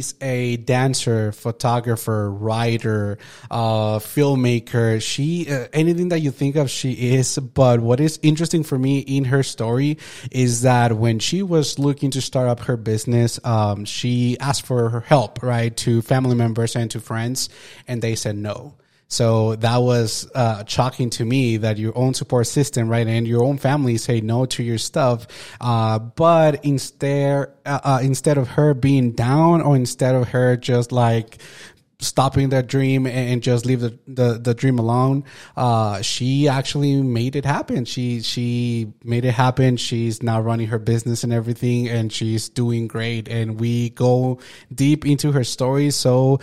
is a dancer, photographer, writer, uh, filmmaker. She, uh, anything that you think of, she is. But what is interesting for me in her story is that when she was looking to start up her business, um, she asked for her help, right, to family members and to friends, and they said no. So that was uh, shocking to me that your own support system, right, and your own family say no to your stuff. Uh, but instead, uh, uh instead of her being down, or instead of her just like stopping that dream and just leave the, the, the dream alone. Uh, she actually made it happen. She, she made it happen. She's now running her business and everything and she's doing great. And we go deep into her story. So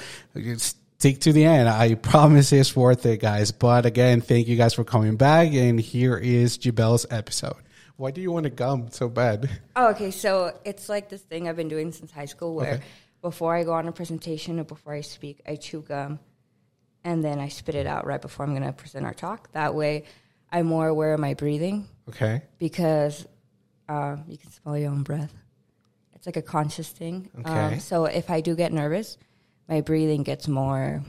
stick to the end. I promise it's worth it, guys. But again, thank you guys for coming back. And here is Gibel's episode. Why do you want to gum so bad? Oh, okay. So it's like this thing I've been doing since high school where Okay. before I go on a presentation or before I speak, I chew gum and then I spit it out right before I'm going to present our talk. That way I'm more aware of my breathing Okay. because uh, you can smell your own breath. It's like a conscious thing. Okay. Um, so if I do get nervous, my breathing gets more.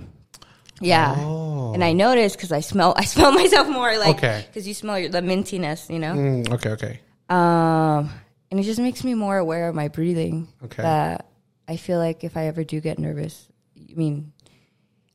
Yeah, Oh. and I notice because I smell. I smell myself more like Okay. because you smell your, the mintiness, you know. Mm, okay. Okay. Um, and it just makes me more aware of my breathing. Okay. That I feel like if I ever do get nervous, I mean,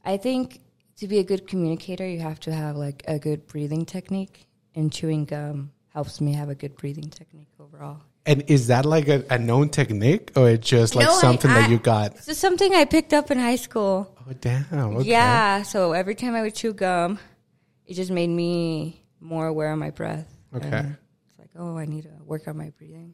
I think to be a good communicator, you have to have like a good breathing technique, and chewing gum helps me have a good breathing technique overall. And is that like a, a known technique or it's just like No, I- something that you got? It's just something I picked up in high school. Oh, damn. Okay. Yeah, so every time I would chew gum, it just made me more aware of my breath. Okay. And it's like, oh, I need to work on my breathing.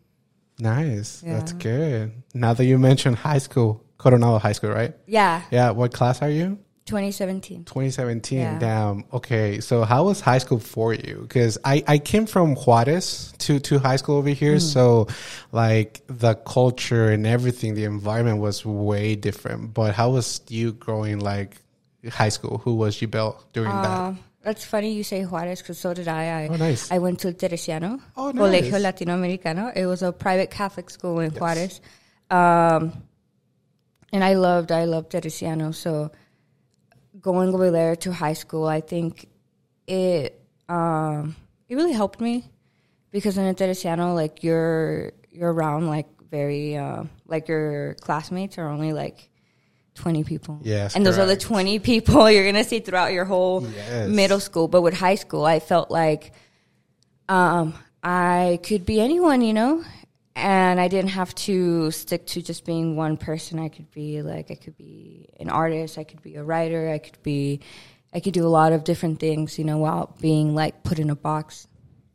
Nice. That's good. Now that you mentioned high school, Coronado High School, right? Yeah, Yeah. What class are you? 2017. 2017. Yeah. Damn. Okay. So how was high school for you? Because I, I came from Juarez to, to high school over here. Mm. So like the culture and everything, the environment was way different. But how was you growing like high school? Who was Gibel during that? Um, that's funny you say Juarez because so did I. I, Oh, nice. I went to Teresiano, Oh, nice. Colegio. Latinoamericano. It was a private Catholic school in Juarez. Um, and I loved, I loved Teresiano. So going over there to high school, I think it, um, it really helped me because in a Teresiano, like you're, you're around like very, uh, like your classmates are only like 20 people. Yes, And those are the 20 people you're going to see throughout your whole Yes. middle school. But with high school, I felt like um, I could be anyone, you know? And I didn't have to stick to just being one person. I could be like, I could be an artist, I could be a writer, I could be, I could do a lot of different things, you know, while being like put in a box.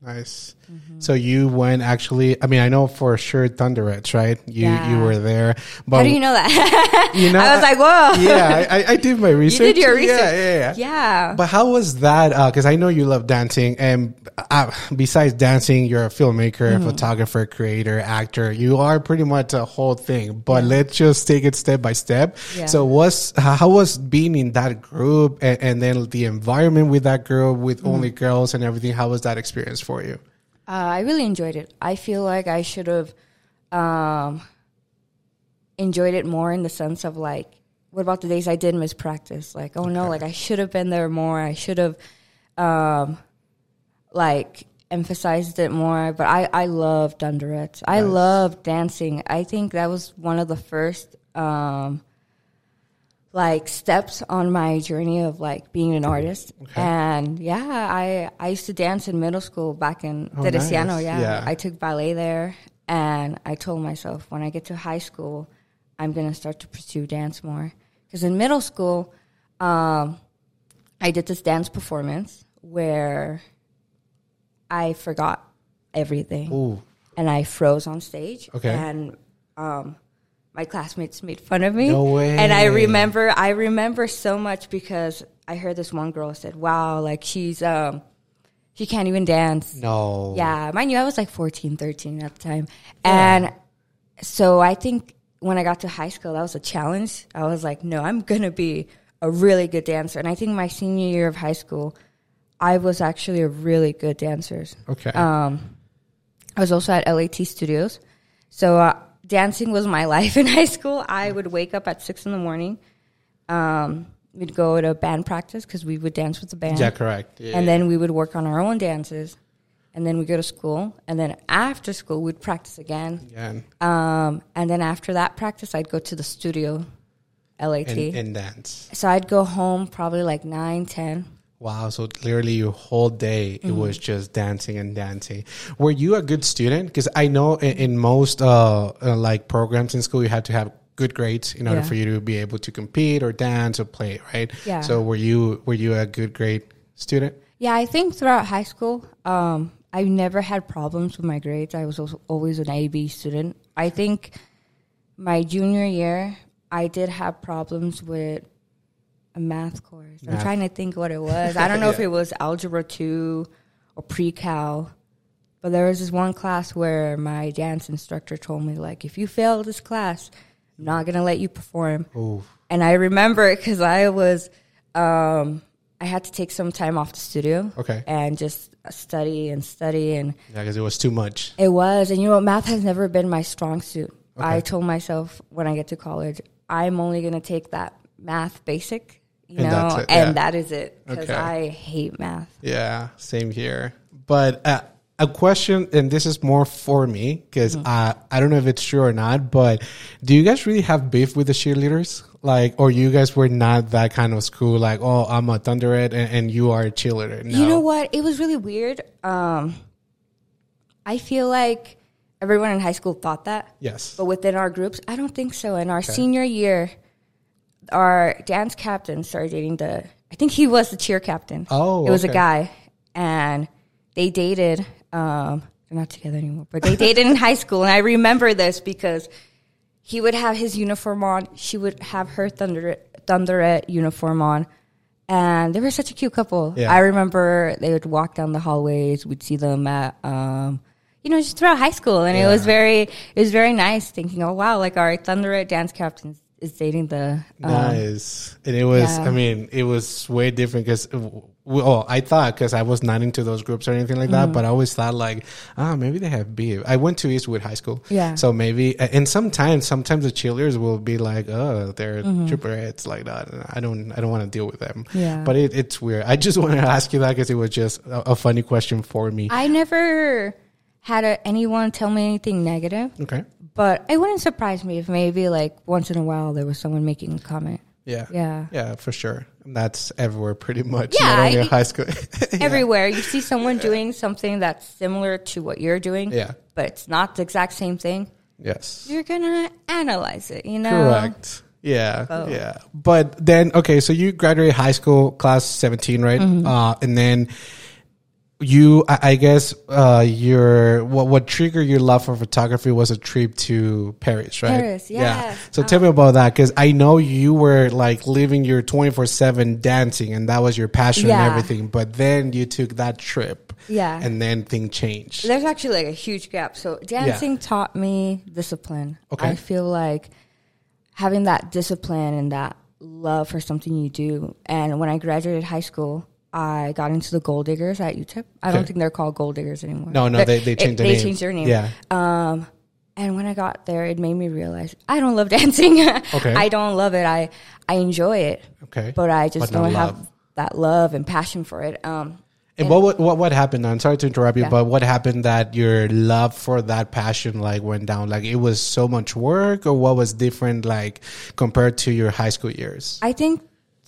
Nice. Mm-hmm. So you went actually. I mean, I know for sure Thunderettes, right? You Yeah. you were there. But How do you know that? You know, I was like, whoa. yeah, I, I- did my research. You did your research. Yeah, yeah, yeah. Yeah. But how was that? Because I know you love dancing, and uh, besides dancing, you're a filmmaker, Mm-hmm. photographer, creator, actor. You are pretty much a whole thing. But let's just take it step by step. Yeah. So, was how was being in that group, and, and then the environment with that group, with Mm-hmm. only girls and everything? How was that experience for you? Uh, I really enjoyed it. I feel like I should have um, enjoyed it more in the sense of like, what about the days I did miss practice? Like, oh no, like I should have been there more. I should have, um, like, emphasized it more. But I, I love Thunderettes. I love dancing. I think that was one of the first, um, like steps on my journey of like being an artist. And yeah, I I used to dance in middle school back in Oh, Teresiano. nice. Yeah. Yeah. I took ballet there and I told myself when I get to high school, I'm going to start to pursue dance more. Because in middle school, um, I did this dance performance where I forgot everything Ooh, and I froze on stage. Okay. And um, my classmates made fun of me. No way. And I remember, I remember so much because I heard this one girl said, "Wow, like she's um, she can't even dance." no. Yeah, mind you, I was like 14, 13 at the time, and so I think when I got to high school, that was a challenge. I was like, "No, I'm gonna be a really good dancer." And I think my senior year of high school, I was actually a really good dancer. Okay. Um, I was also at LAT Studios. So uh, dancing was my life in high school. I would wake up at six in the morning. Um, we'd go to band practice because we would dance with the band. Yeah, correct. Yeah, and then we would work on our own dances. And then we go to school. And then after school, we'd practice again. yeah. Um, and then after that practice, I'd go to the studio, LAT. And, and dance. so I'd go home probably like 9, 10. Wow. So literally your whole day, it was just dancing and dancing. Were you a good student? Because I know in, in most uh, uh, like programs in school, you have to have good grades in order Yeah. for you to be able to compete or dance or play, right? Yeah. So were you were you a good grade student? Yeah, I think throughout high school, um, I never had problems with my grades. I was always an A B student. I think my junior year, I did have problems with a math course. I'm trying to think what it was. I don't know if it was algebra two or pre-cal, but there was this one class where my dance instructor told me like, if you fail this class, I'm not gonna let you perform. Oh, And I remember it because I was, um, I had to take some time off the studio. Okay. And just study and study. And yeah, because it was too much. it was. And you know? Math has never been my strong suit. Okay. I told myself when I get to college, I'm only going to take that math basic, you And know, it, and yeah. that is it. Because Okay. I hate math. Yeah, same here. But uh, a question, and this is more for me because uh, I don't know if it's true or not. But do you guys really have beef with the cheerleaders? Like, or you guys were not that kind of school? Like, oh, I'm a Thunderette and, and you are a cheerleader. No. You know what? It was really weird. Um, I feel like everyone in high school thought that. Yes. But within our groups, I don't think so. In our senior year, our dance captain started dating the. I think he was the cheer captain. Oh, it was a guy, and they dated. Um, they're not together anymore, but they dated in high school, and I remember this because he would have his uniform on. She would have her thunder thunderette uniform on. And they were such a cute couple. Yeah. I remember they would walk down the hallways. We'd see them at, um, you know, just throughout high school, and it was very, it was very nice. Thinking, oh wow, like our thunderette dance captain is dating the. Um, Nice. And it was, yeah. I mean, it was way different because, oh, I thought because I was not into those groups or anything like Mm-hmm. that, but I always thought like, ah, maybe they have beef. I went to Eastwood High School. Yeah. So maybe, and sometimes, sometimes the cheerleaders will be like, oh, they're Mm-hmm. heads like that. And I don't, I don't want to deal with them. Yeah. But it, it's weird. I just wanted to ask you that because it was just a, a funny question for me. I never had a, anyone tell me anything negative, okay. But it wouldn't surprise me if maybe like once in a while there was someone making a comment. Yeah. Yeah. Yeah, for sure. And that's everywhere pretty much. Yeah, Not only in I- high school. Everywhere you see someone doing something that's similar to what you're doing, Yeah. but it's not the exact same thing. yes. You're gonna analyze it, you know. Correct. Yeah, yeah. But then, okay, so you graduated high school, class seventeen, right? Mm-hmm. Uh, and then you, I, I guess, uh, your what what triggered your love for photography was a trip to Paris, right? Paris, yes. So tell me about that, because I know you were like living your twenty four seven dancing, and that was your passion Yeah. and everything. But then you took that trip, Yeah. and then things changed. There's actually like a huge gap. So dancing taught me discipline. Okay. I feel like having that discipline and that love for something you do. And when I graduated high school, I got into the Gold Diggers at UTEP. I don't Okay. think they're called Gold Diggers anymore. No, no, But they- they changed their name. they name. changed their name. Yeah. Um, and when I got there, it made me realize I don't love dancing. Okay. I don't love it. I I enjoy it, Okay, but I just But not don't have that love and passion for it. Um, And what, what what what happened? I'm sorry to interrupt you, Yeah. but what happened that your love for that passion like went down? Like it was so much work, or what was different like compared to your high school years? I think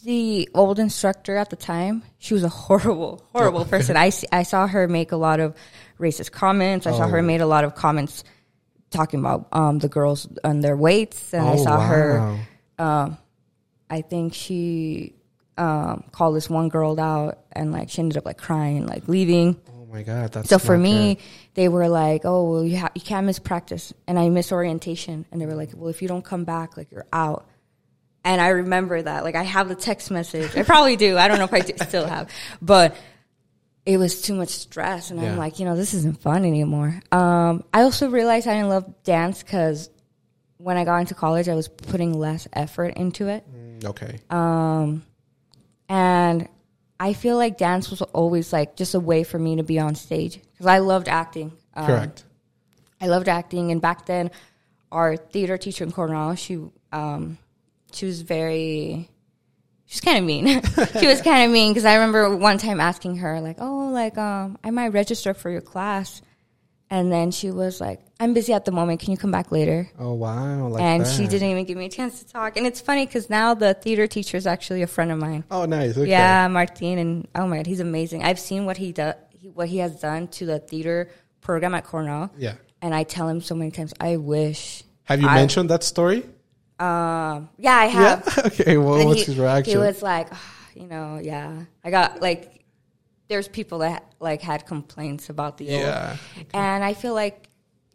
the old instructor at the time, she was a horrible, horrible person. I, I saw her make a lot of racist comments. I saw her Oh. made a lot of comments talking about um, the girls and their weights. And I Oh, saw her, wow. I think she um, called this one girl out and like she ended up like crying and like leaving. Oh my god, that's So for me, good. they were like, "Oh, well, you ha- you can't miss practice," and I miss orientation, and they were like, "Well, if you don't come back, like you're out." And I remember that, like I have the text message. I probably do. I don't know if I do, still have, but it was too much stress, and Yeah. I'm like, you know, this isn't fun anymore. Um, I also realized I didn't love dance because when I got into college, I was putting less effort into it. Mm, okay, Um, and I feel like dance was always like just a way for me to be on stage because I loved acting. Um, correct. I loved acting, and back then, our theater teacher in Coronado, she um, she was very she's kind of mean. she was kind of mean because I remember one time asking her like, "Oh, like um, I might register for your class," and then she was like, "I'm busy at the moment. Can you come back later?" Oh wow! Like and that. she didn't even give me a chance to talk. And it's funny because now the theater teacher is actually a friend of mine. Oh nice. Okay. Yeah, Martin, and oh my god, he's amazing. I've seen what he does, what he has done to the theater program at Coronado. Yeah. And I tell him so many times, I wish. Have you I- mentioned that story? Um, yeah, I have. Yeah. okay. Well, And what's he, his reaction? He was like, "Ah, you know, yeah. I got like, there's people that like had complaints about the Yeah. old, and I feel like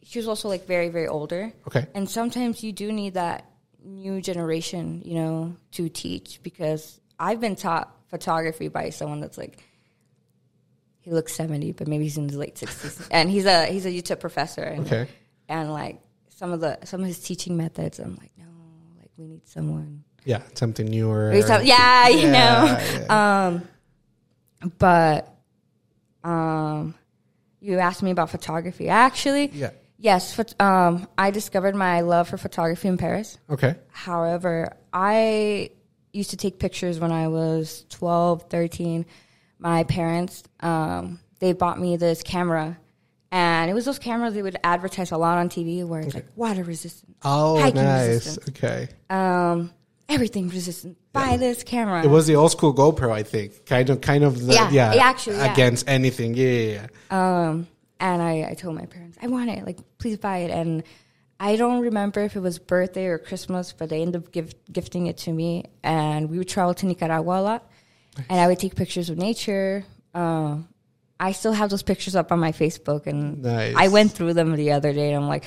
she was also like very, very older. Okay. And sometimes you do need that new generation, you know, to teach because I've been taught photography by someone that's like, he looks seventy, but maybe he's in his late sixties, and he's a he's a UTEP professor. And, Okay. And like some of the some of his teaching methods, I'm like we need someone Yeah, something newer. we some- yeah, you Yeah, know. yeah. Um, but um, you asked me about photography. Actually, Yeah. yes. Um, I discovered my love for photography in Paris. Okay. However, I used to take pictures when I was 12, 13. My parents, um, they bought me this camera. And it was those cameras they would advertise a lot on TV where it's like water resistant, Oh, hiking nice. resistant, Okay. um, everything resistant. Buy this camera. It was the old school GoPro, I think. Kind of, kind of. The, Yeah, yeah. actually, yeah. Against anything. Yeah, yeah, yeah. Um, and I, I told my parents, I want it. Like, please buy it. And I don't remember if it was birthday or Christmas, but they ended up give, gifting it to me. And we would travel to Nicaragua a lot. And I would take pictures of nature. Um, I still have those pictures up on my Facebook. And Nice. I went through them the other day and I'm like,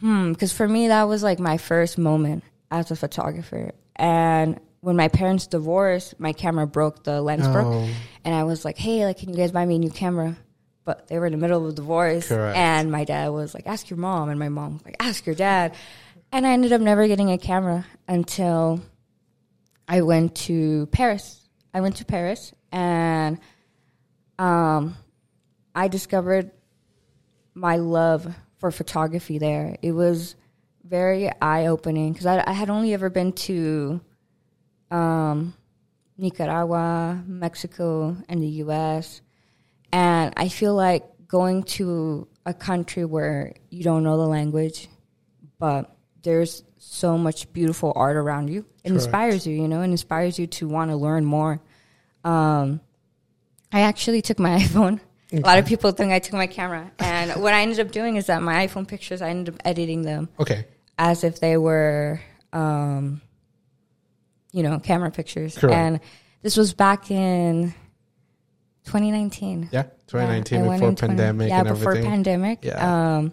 hmm. Because for me, that was like my first moment as a photographer. And when my parents divorced, my camera broke, the lens Oh. broke. And I was like, hey, like, can you guys buy me a new camera? But they were in the middle of a divorce. Correct. And my dad was like, ask your mom. And my mom was like, ask your dad. And I ended up never getting a camera until I went to Paris. I went to Paris and um, I discovered my love for photography there. It was very eye opening because I, I had only ever been to um, Nicaragua, Mexico, and the US. And I feel like going to a country where you don't know the language, but there's so much beautiful art around you. It Correct. inspires you, you know, it inspires you to want to learn more. Um, I actually took my iPhone. A lot of people think I took my camera. And what I ended up doing is that my iPhone pictures, I ended up editing them Okay. as if they were, um, you know, camera pictures. Correct. And this was back in 2019. Yeah. 2019 I went before in 20 pandemic yeah, before everything. pandemic. Yeah. Um,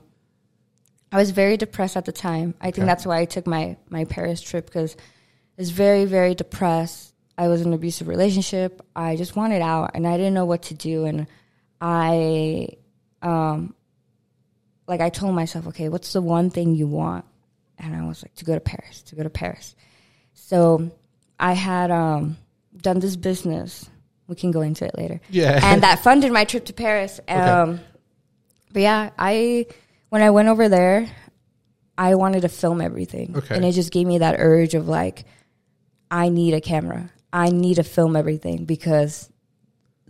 I was very depressed at the time. I think Okay. that's why I took my my Paris trip because I was very very depressed. I was in an abusive relationship. I just wanted out, and I didn't know what to do. And I, um, like I told myself, okay, what's the one thing you want? And I was like, to go to Paris, to go to Paris. So I had um, done this business. We can go into it later Yeah. and that funded my trip to Paris. Um, But yeah, I when I went over there, I wanted to film everything, Okay. and it just gave me that urge of like, I need a camera. I need to film everything because,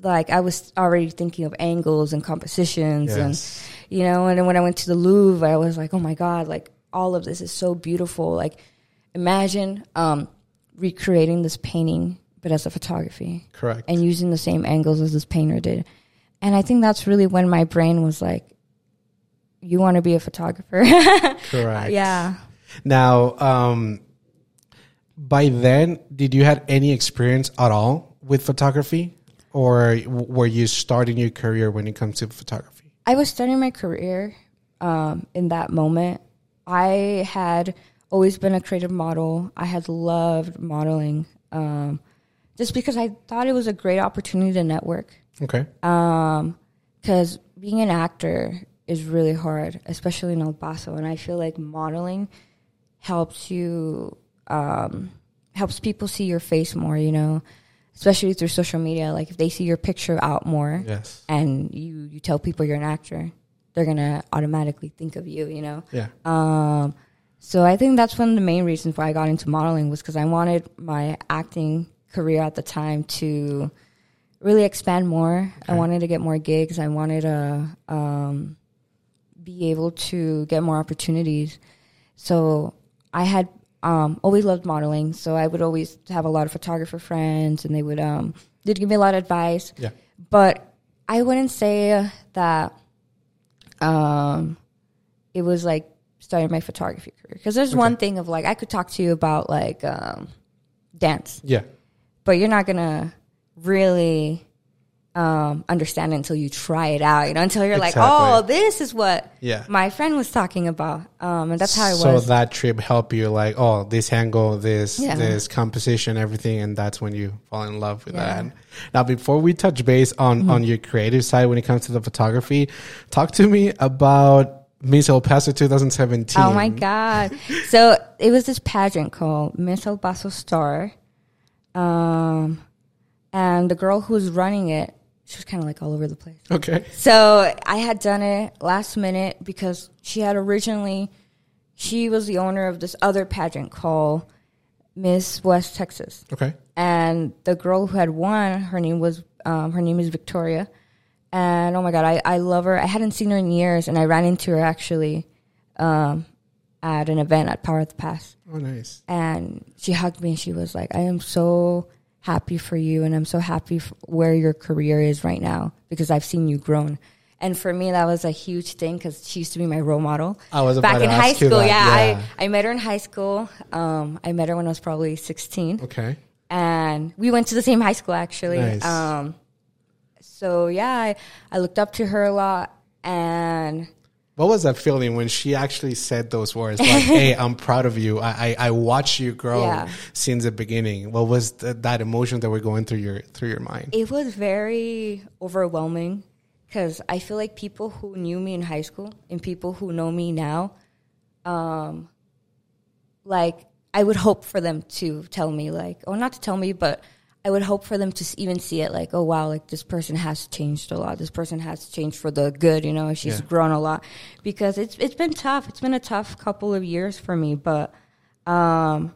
like, I was already thinking of angles and compositions, and you know. And then when I went to the Louvre, I was like, oh my god, like all of this is so beautiful. Like, imagine um, recreating this painting, but as a photography Correct. and using the same angles as this painter did. And I think that's really when my brain was like, you want to be a photographer? Correct. yeah. Now, um, by then, did you had any experience at all with photography, or were you starting your career when it comes to photography? I was starting my career um, in that moment. I had always been a creative model. I had loved modeling um, just because I thought it was a great opportunity to network. Okay. because being an actor is really hard, especially in El Paso. And I feel like modeling helps you, um, helps people see your face more, you know, especially through social media. Like if they see your picture out more Yes. and you, you tell people you're an actor, they're going to automatically think of you, you know? Yeah. Um, So I think that's one of the main reasons why I got into modeling was because I wanted my acting career at the time to really expand more. I wanted to get more gigs. I wanted to um, be able to get more opportunities. So I had um, always loved modeling. So I would always have a lot of photographer friends, and they would um, they'd give me a lot of advice. Yeah. But I wouldn't say that um, it was like starting my photography career because there's one thing of like I could talk to you about like um, dance, Yeah. but you're not gonna really um, understand until you try it out. You know, until you're like, oh, this is what Yeah. my friend was talking about, um, and that's how it so was. So that trip helped you like, oh, this angle, this Yeah. this composition, everything, and that's when you fall in love with Yeah. Mm-hmm. that. Now, before we touch base on on your creative side when it comes to the photography, talk to me about Miss El Paso 2017. Oh my god! So it was this pageant called Miss El Paso Star, um, and the girl who was running it, she was kind of like all over the place. Okay. So I had done it last minute because she had originally, she was the owner of this other pageant called Miss West Texas, Okay. and the girl who had won, her name was, um, her name is Victoria, and oh my god, I, I love her. I hadn't seen her in years, and I ran into her actually, um, at an event at Power of the Pass Oh, nice. and she hugged me and she was like, I am so happy for you and I'm so happy where your career is right now because I've seen you grown. And for me, that was a huge thing because she used to be my role model. I was back in high school. Yeah, yeah. I, I met her in high school. Um, I met her when I was probably 16 Okay. and we went to the same high school actually. Nice. Um, so yeah, I, I looked up to her a lot and What was that feeling when she actually said those words? Like, "Hey, I'm proud of you. I I, I watched you grow Yeah. since the beginning." What was th- that emotion that were going through your through your mind? It was very overwhelming because I feel like people who knew me in high school and people who know me now, um, like I would hope for them to tell me, like, or not to tell me, but I would hope for them to even see it, like, oh wow, like this person has changed a lot. This person has changed for the good, you know. She's Yeah. grown a lot because it's it's been tough. It's been a tough couple of years for me, but um,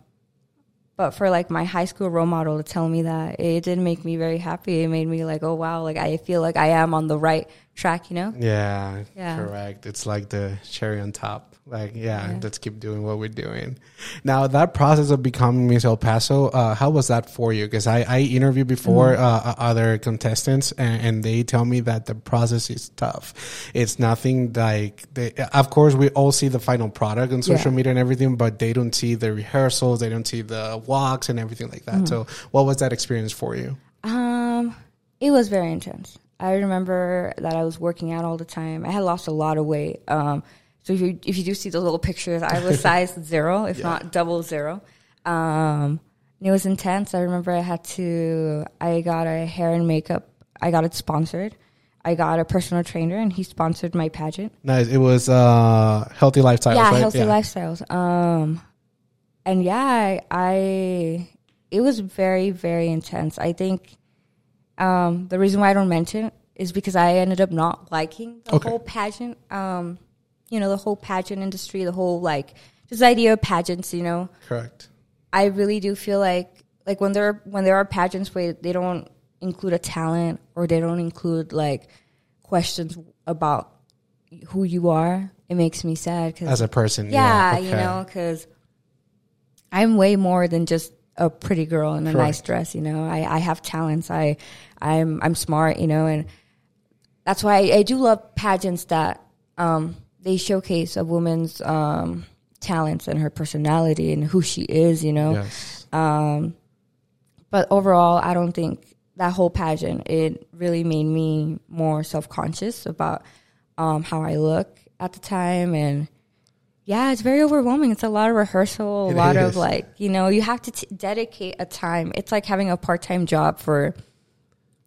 but for like my high school role model to tell me that it did make me very happy. It made me like, oh wow, like I feel like I am on the right track, you know? Yeah, Yeah. correct. It's like the cherry on top. Like, yeah, let's keep doing what we're doing. Now, that process of becoming Miss El Paso, uh, how was that for you? Because I, I interviewed before Mm-hmm. uh, other contestants, and, and they tell me that the process is tough. It's nothing like, they, of course, we all see the final product on social Yeah. media and everything, but they don't see the rehearsals, they don't see the walks and everything like that. Mm-hmm. So, what was that experience for you? Um, it was very intense. I remember that I was working out all the time. I had lost a lot of weight. Um, so if you if you do see those little pictures, I was size zero, if not double zero. Um, and it was intense. I remember I had to. I got a hair and makeup. I got it sponsored. I got a personal trainer, and he sponsored my pageant. Nice. It was uh, healthy lifestyle. yeah, right? healthy lifestyles. Um, and yeah, I, I it was very very intense. I think um, the reason why I don't mention it is because I ended up not liking the Okay. whole pageant. Um, you know, the whole pageant industry, the whole like the idea of pageants. You know, Correct. I really do feel like like when there when there are pageants where they don't include a talent or they don't include like questions about who you are, it makes me sad because As a person. yeah, okay. you know, because I'm way more than just a pretty girl in a nice dress. You know, I, I have talents. I I'm I'm smart. You know, and that's why I, I do love pageants that um, they showcase a woman's um, talents and her personality and who she is. You know, Yes. um, but overall, I don't think that whole pageant it really made me more self conscious about um, how I look at the time, and yeah, it's very overwhelming. It's a lot of rehearsal, a It lot is. of like you know, you have to t- dedicate a time. It's like having a part time job for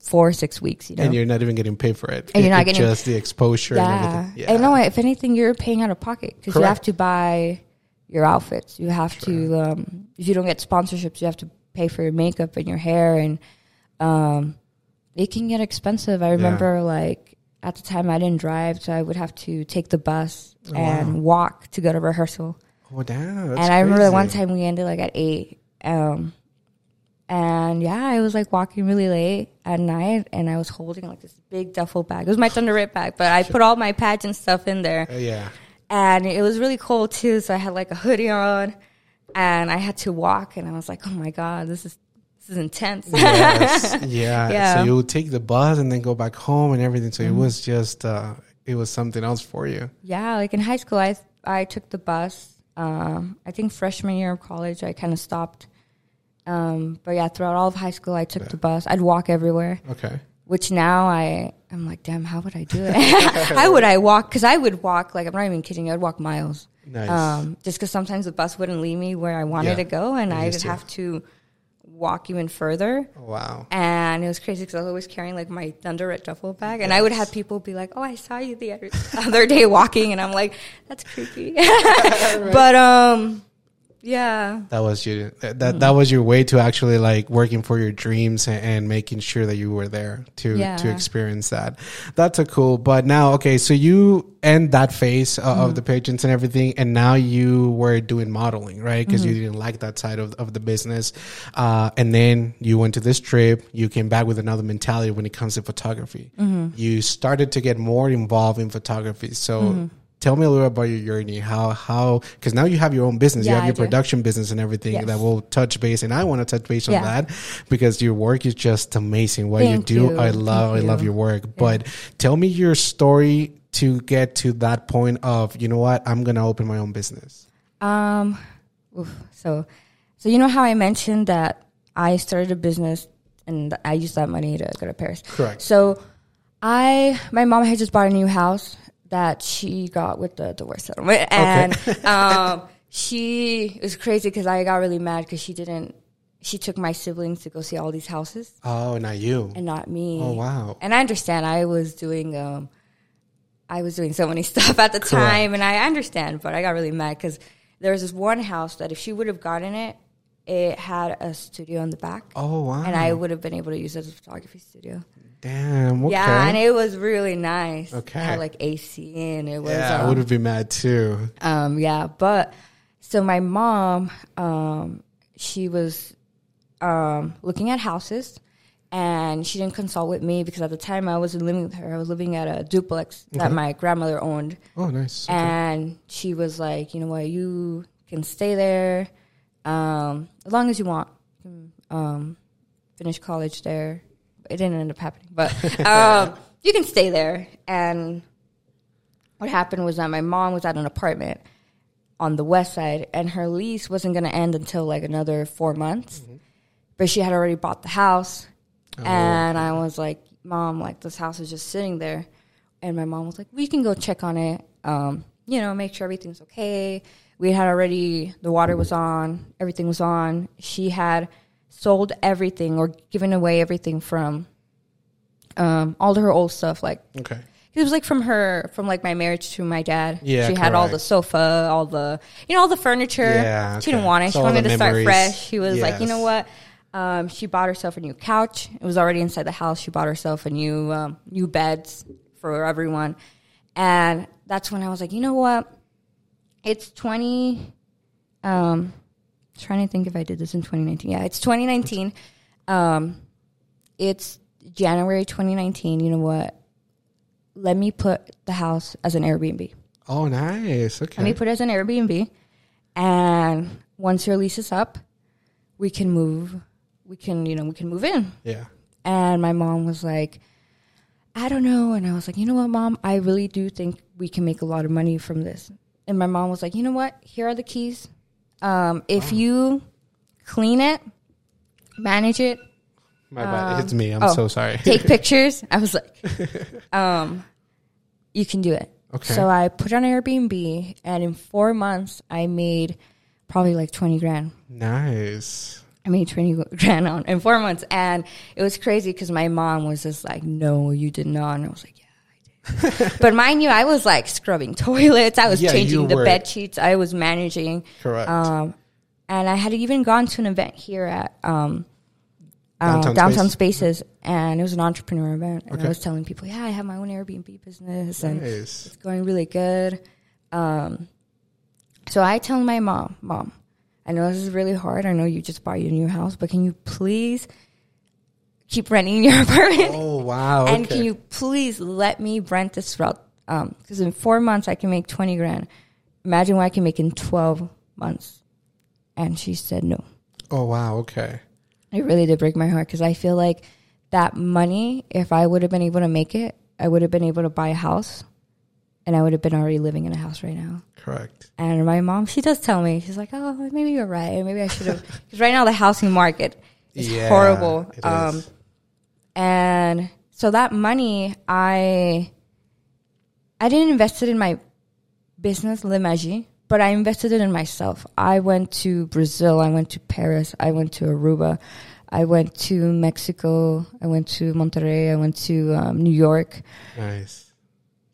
four or six weeks. You know, And you're not even getting paid for it. And you're not it's getting- just the exposure yeah. and everything. I know. If anything, you're paying out of pocket because you have to buy your outfits. You have to, um, if you don't get sponsorships, you have to pay for your makeup and your hair, and um, it can get expensive. I remember, like at the time, I didn't drive, so I would have to take the bus Oh, and walk to go to rehearsal. Oh damn! and I remember one time we ended like at eight. Um, and yeah, I was like walking really late at night, and I was holding like this big duffel bag. It was my Thunderette bag, but I put all my pageant stuff in there, Uh, yeah. and it was really cold too. So I had like a hoodie on, and I had to walk, and I was like, "Oh my god, this is this is intense." Yes. yeah. Yeah. So you would take the bus and then go back home and everything. So Mm-hmm. it was just uh, it was something else for you. Yeah, like in high school, I I took the bus. Um, I think freshman year of college, I kind of stopped. Um, but yeah, throughout all of high school, I took the bus. I'd walk everywhere. Okay. Which now I I'm like, damn, how would I do it? how would I walk? Because I would walk like I'm not even kidding. you, I'd walk miles. Nice. Um, just because sometimes the bus wouldn't leave me where I wanted Yeah, to go, and I I'd used to. have to walk even further. wow. And it was crazy because I was always carrying like my Thunderette duffel bag, and I would have people be like, "Oh, I saw you the other, other day walking," and I'm like, "That's creepy." but um, yeah, That was you. That that, that was your way to actually like working for your dreams and, and making sure that you were there to Yeah. to experience that. That's a cool. But now, okay, so you end that phase uh, Mm-hmm. of the pageants and everything, and now you were doing modeling, right? Because Mm-hmm. you didn't like that side of of the business, uh, and then you went to this trip. You came back with another mentality when it comes to photography. Mm-hmm. You started to get more involved in photography. So. Tell me a little about your journey. How how because now you have your own business. you have your production business and everything Yes. that will touch base and I want to touch base on Yeah. that because your work is just amazing. What Thank you do, you. I love Thank I love you. your work. But tell me your story to get to that point of, you know what, I'm gonna open my own business. um, oof. so so you know how I mentioned that I started a business and I used that money to go to Paris. Correct. So I my mom had just bought a new house that she got with the divorce settlement, and um, she it was crazy because I got really mad because she didn't. She took my siblings to go see all these houses Oh, not you. and not me. Oh wow. And I understand. I was doing um, I was doing so many stuff at the Correct. time, and I understand. But I got really mad because there was this one house that if she would have gotten it, it had a studio in the back, Oh wow. and I would have been able to use it as a photography studio. Damn. Okay. Yeah, and it was really nice. Okay. It had like AC and it was yeah, I um, would have been mad too. um yeah, but so my mom um she was um looking at houses and she didn't consult with me because at the time I wasn't living with her. I was living at a duplex that my grandmother owned. Oh nice. Okay. And she was like, you know what, you can stay there um, as long as you want. Um, finish college there. It didn't end up happening, but um, you can stay there. And what happened was that my mom was at an apartment on the west side, and her lease wasn't going to end until like another four months. But she had already bought the house, and I was like, "Mom, like this house is just sitting there." And my mom was like, "We can go check on it. Um, you know, make sure everything's okay." We had already the water was on, everything was on. She had sold everything or given away everything from um, all her old stuff, like okay. it was like from her from like my marriage to my dad. Yeah, she had all the sofa, all the you know all the furniture. Yeah, she didn't want it. So she wanted to start fresh. She was like, you know what? Um, she bought herself a new couch. It was already inside the house. She bought herself a new um, new beds for everyone, and that's when I was like, you know what? It's twenty. Um, trying to think if I did this in 2019. Yeah, it's 2019. Um, it's January 2019. You know what? Let me put the house as an Airbnb. Oh nice. Okay. Let me put it as an Airbnb, and once your lease is up, we can move. We can, you know, we can move in. yeah. And my mom was like, I don't know. And I was like, you know what, mom? I really do think we can make a lot of money from this. And my mom was like, you know what? Here are the keys. Um, if you clean it, manage it, My bad. It's me. I'm oh, so sorry. take pictures. I was like, um, you can do it. Okay. So I put on Airbnb, and in four months, I made probably like 20 grand. nice. I made 20 grand on in four months. And it was crazy because my mom was just like, no, you did not. And I was like, yeah. but mind you, I was like scrubbing toilets. I was Yeah, changing the bed sheets. I was managing. Correct. Um, and I had even gone to an event here at um, uh, Downtown downtown, Space? spaces, and it was an entrepreneur event. And Okay. I was telling people, yeah, I have my own Airbnb business, and nice. it's going really good. Um, so So I tell my mom, Mom, I know this is really hard. I know you just bought your new house, but can you please keep renting your apartment? Oh wow. and okay. can you please let me rent this route? Um, because in four months I can make twenty grand. Imagine what I can make in twelve months. And she said no. Oh wow. Okay. It really did break my heart because I feel like that money, if I would have been able to make it, I would have been able to buy a house, and I would have been already living in a house right now. Correct. And my mom, she does tell me, she's like, "Oh, maybe you're right. Maybe I should have." Because right now the housing market is Yeah, horrible. it um, is. and so that money, I, I didn't invest it in my business, Le Magie, but I invested it in myself. I went to Brazil. I went to Paris. I went to Aruba. I went to Mexico. I went to Monterrey. I went to um, New York. Nice.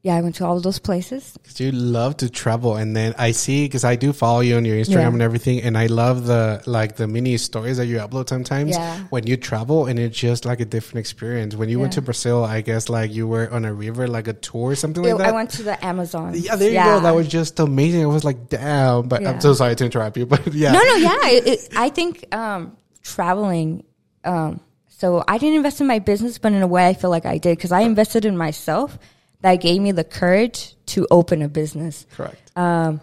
Yeah, I went to all of those places. Because you love to travel, and then I see because I do follow you on your Instagram Yeah. and everything, and I love the like the mini stories that you upload sometimes Yeah. when you travel, and it's just like a different experience. When you went to Brazil, I guess like you were on a river, like a tour or something Yeah, like that. I went to the Amazon. yeah, there you go. That was just amazing. I was like, damn. But I'm so sorry to interrupt you, but yeah, No, no, yeah. It, it, I think um, traveling. Um, so I didn't invest in my business, but in a way, I feel like I did because I invested in myself. That gave me the courage to open a business. correct. Um,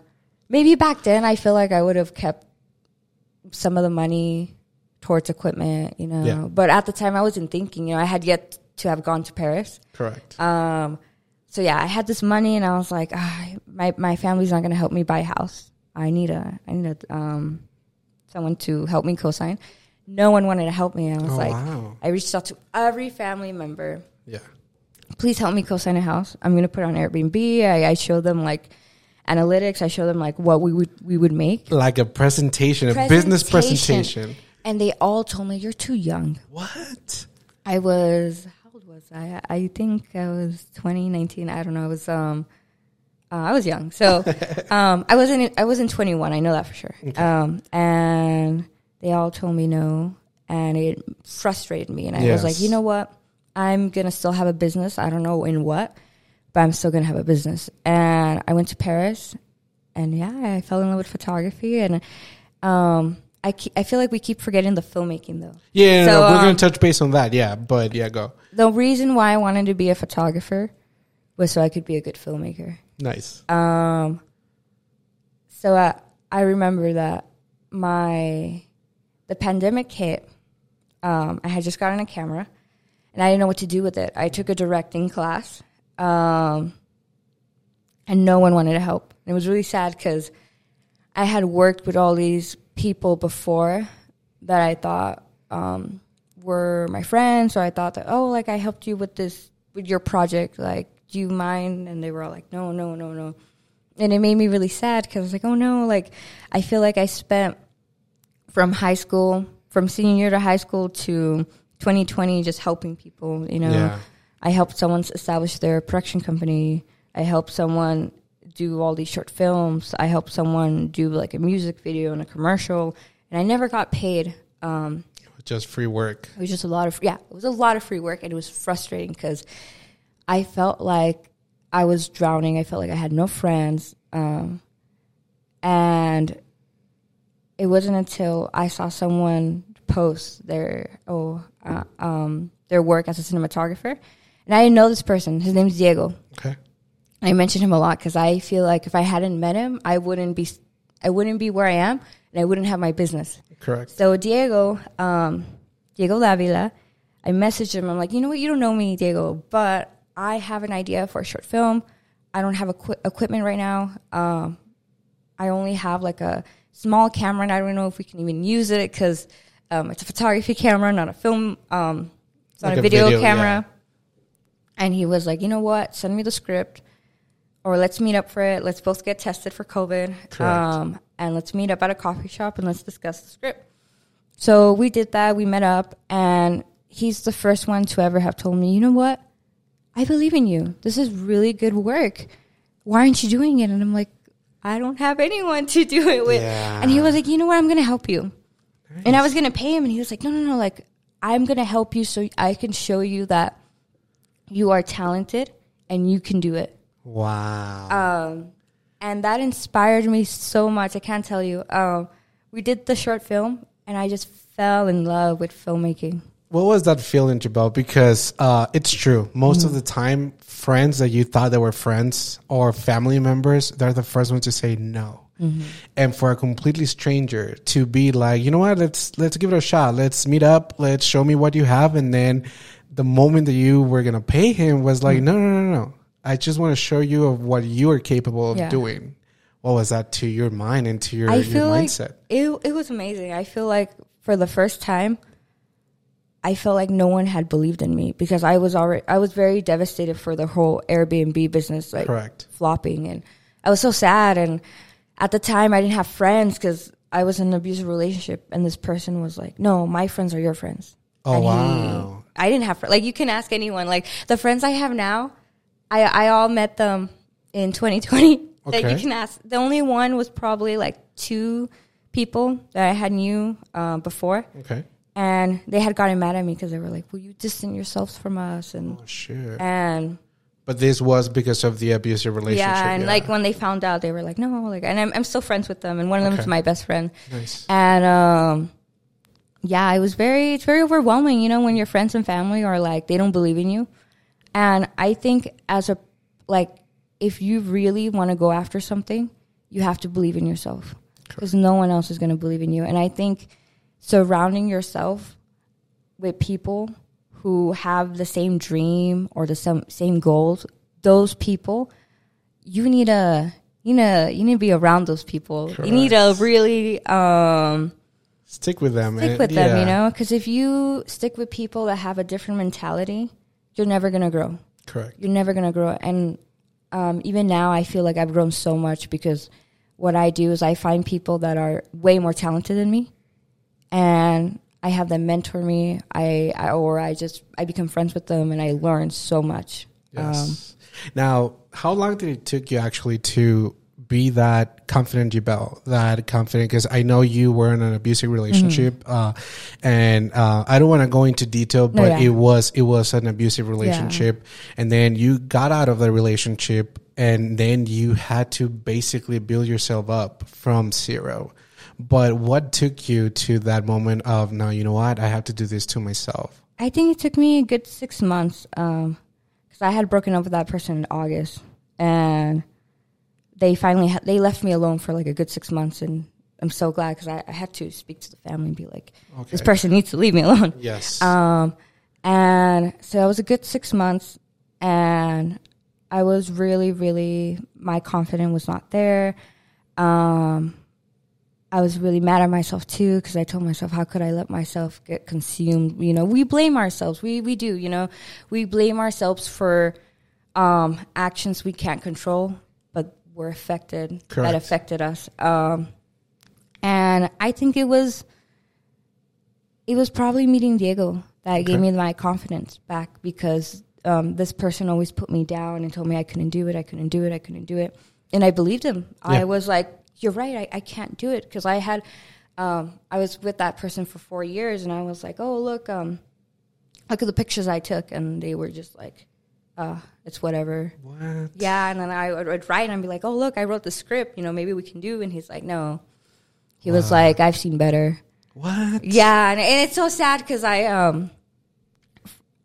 maybe back then, I feel like I would have kept some of the money towards equipment, you know. Yeah. But at the time, I wasn't thinking. You know, I had yet to have gone to Paris. Correct. Um, so yeah, I had this money, and I was like, ah, my my family's not going to help me buy a house. I need a I need a um, someone to help me co-sign. No one wanted to help me. I was oh like, wow. I reached out to every family member. Yeah. Please help me co-sign a house. I'm going to put it on Airbnb. I, I showed them like analytics. I showed them like what we would we would make, Like a presentation, a business Presentation. presentation. and they all told me you're too young. What? I was how old was I? I think I was 20, 19. I don't know. I was um uh, I was young. So um I wasn't I wasn't 21. I know that for sure. Um and they all told me no and it frustrated me and I was like, "You know what? I'm going to still have a business. I don't know in what, but I'm still going to have a business." And I went to Paris and yeah, I fell in love with photography and um I, ke- I feel like we keep forgetting the filmmaking though. Yeah, So, no, we're um, gonna touch base on that. Yeah, but yeah, go. the reason why I wanted to be a photographer was so I could be a good filmmaker. Nice. Um, so I, I remember that my the pandemic hit. Um, I had just gotten a camera, and I didn't know what to do with it. I took a directing class, um, and no one wanted to help. It was really sad because I had worked with all these people before that I thought um, were my friends, or I thought that oh, like I helped you with this with your project, like do you mind? And they were all like, no, no, no, no, and it made me really sad because I was like, oh no, like I feel like I spent from high school, from senior year to high school to 2020, just helping people, you know. Yeah. I helped someone establish their production company. I helped someone do all these short films. I helped someone do like a music video and a commercial, and I never got paid. Um, Just free work. it was just a lot of yeah, it was a lot of free work, and it was frustrating because I felt like I was drowning. I felt like I had no friends, um, and it wasn't until I saw someone post their oh uh, um, their work as a cinematographer, and I didn't know this person. His name's Diego. Okay. I mention him a lot because I feel like if I hadn't met him, I wouldn't be I wouldn't be where I am, and I wouldn't have my business. Correct. So Diego, um, Diego Davila, I messaged him. I'm like, you know what? You don't know me, Diego, but I have an idea for a short film. I don't have equi- equipment right now. Um, I only have like a small camera, and I don't know if we can even use it because um, it's a photography camera, not a film. Um, it's not Like a video, video, camera. And he was like, you know what? Send me the script, or let's meet up for it. Let's both get tested for COVID, um, and let's meet up at a coffee shop and let's discuss the script. So we did that. We met up, and he's the first one to ever have told me, you know what? I believe in you. This is really good work. Why aren't you doing it? And I'm like, I don't have anyone to do it with. Yeah. And he was like, you know what? I'm going to help you. And I was going to pay him. And he was like, no, no, no. Like, I'm going to help you so I can show you that you are talented and you can do it. Wow. Um, and that inspired me so much. I can't tell you. Um, we did the short film, and I just fell in love with filmmaking. What was that feeling, Gibel? Because uh, it's true. Most of the time, friends that you thought that were friends or family members, they're the first ones to say no. Mm-hmm. And for a completely stranger to be like, you know what, let's let's give it a shot. Let's meet up. Let's show me what you have. And then the moment that you were gonna pay him was like, mm-hmm. no, no, no, no. I just want to show you of what you are capable of Yeah. doing. What was that to your mind and to your, I your feel like mindset? it. It was amazing. I feel like for the first time, I felt like no one had believed in me because I was already. I was very devastated for the whole Airbnb business, like Correct. flopping, and I was so sad. And at the time, I didn't have friends because I was in an abusive relationship, and this person was like, "No, my friends are your friends." Oh And he- wow. I didn't have like you can ask anyone. Like the friends I have now, I I all met them in 2020. That Okay. you can ask. The only one was probably like two people that I had knew uh, before, Okay. and they had gotten mad at me because they were like, "Will you distance yourselves from us?" And Oh shit. and But this was because of the abusive relationship. yeah, and like when they found out, they were like, "No," like, and I'm I'm still friends with them, and one of them is my best friend. nice. And um yeah, it was very it's very overwhelming, you know, when your friends and family are like they don't believe in you. And I think as a like if you really want to go after something, you have to believe in yourself because no one else is going to believe in you. And I think surrounding yourself with people who have the same dream or the same same goals, those people, you need to you know you need to be around those people. You need to really um Stick with them. stick and- with them, yeah. you know? Because if you stick with people that have a different mentality, you're never going to grow. Correct. You're never going to grow. And um, even now, I feel like I've grown so much because what I do is I find people that are way more talented than me and I have them mentor me. I, I or I just I become friends with them and I learn so much. Um, Yes. now, how long did it took you actually to be that confident, Gibel? That confident? Because I know you were in an abusive relationship, uh, and uh, I don't want to go into detail, Mm-hmm. No, but yeah. it was it was an abusive relationship, and then you got out of the relationship, and then you had to basically build yourself up from zero. But what took you to that moment of now? You know what? I have to do this to myself. I think it took me a good six months because I had broken up with that person in August, and they finally ha- they left me alone for like a good six months, and I'm so glad because I, I had to speak to the family and be like, this person needs to leave me alone. Yes. Um, and so it was a good six months, and I was really, really my confidence was not there. Um, I was really mad at myself too because I told myself, how could I let myself get consumed? You know, we blame ourselves. We we do. You know, we blame ourselves for um, actions we can't control, but were affected Correct. that affected us. Um, and I think it was it was probably meeting Diego that gave me my confidence back because um, this person always put me down and told me I couldn't do it, I couldn't do it, I couldn't do it, and I believed him. Yeah. I was like, "You're right, I, I can't do it," because I had um, I was with that person for four years, and I was like, "Oh, look, um, look at the pictures I took," and they were just like, uh, "It's whatever." what? Yeah, and then I would, write and be like, "Oh, look, I wrote the script. You know, maybe we can do." And he's like, "No." He was like, "I've seen better." What? Yeah, and, and it's so sad because I um,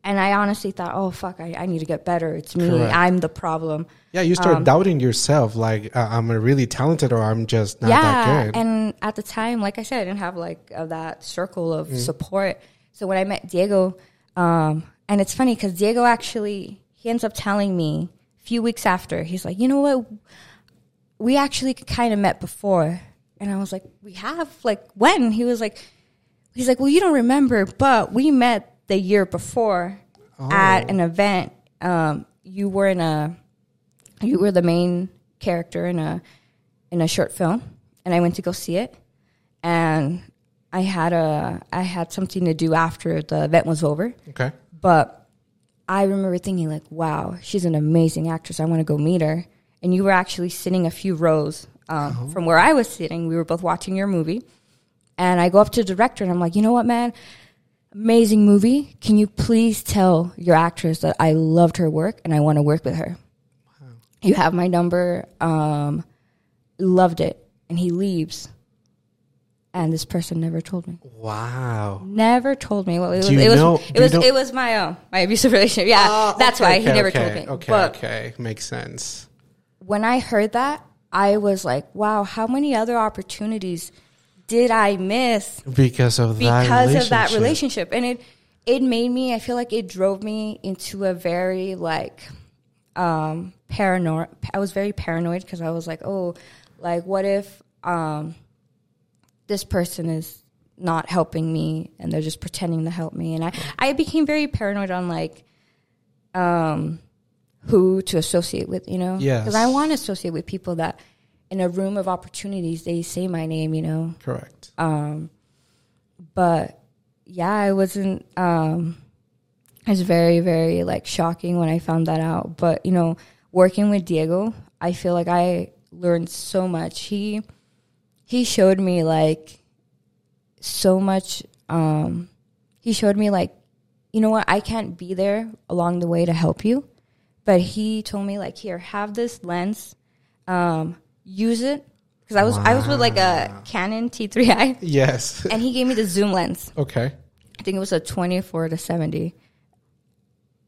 and I honestly thought, "Oh fuck, I, I need to get better. It's me. Correct. I'm the problem." Yeah, you start doubting yourself. Like uh, I'm a really talented, or I'm just not yeah, that good. and at the time, like I said, I didn't have like uh, that circle of support. So when I met Diego, um, and it's funny because Diego actually he ends up telling me a few weeks after he's like, you know what, we actually kind of met before, and I was like, we have like when? He was like, he's like, well, you don't remember, but we met the year before at an event. Um, you were in a you were the main character in a in a short film and I went to go see it. And I had a I had something to do after the event was over. Okay. but I remember thinking like wow she's an amazing actress. I want to go meet her. And you were actually sitting a few rows um, from where I was sitting. We were both watching your movie. And I go up to the director and I'm like you know what man amazing movie can you please tell your actress that I loved her work and I want to work with her you have my number. Um, loved it, and he leaves. And this person never told me. Wow. Never told me. Well, it was. It was. know- it was. it was my uh, my abusive relationship. Yeah, Ah, that's okay, why he never okay, told me. Okay, but okay. Makes sense. when I heard that, I was like, "Wow, how many other opportunities did I miss Because of that because of that relationship. relationship?" And it it made me. I feel like it drove me into a very like um paranoid. I was very paranoid because I was like, "Oh, like what if um this person is not helping me and they're just pretending to help me?" And I I became very paranoid on like um who to associate with, you know? Yes. Because I want to associate with people that in a room of opportunities, they say my name, you know? Correct. Um, but yeah, I wasn't, um, it was very, very like shocking when I found that out. But, you know, working with Diego, I feel like I learned so much. He, he showed me like so much, um, he showed me like, you know what, I can't be there along the way to help you but he told me like here have this lens um use it? Because i was i was with like a canon t3i yes. and he gave me the zoom lens. Okay. i think it was a 24 to 70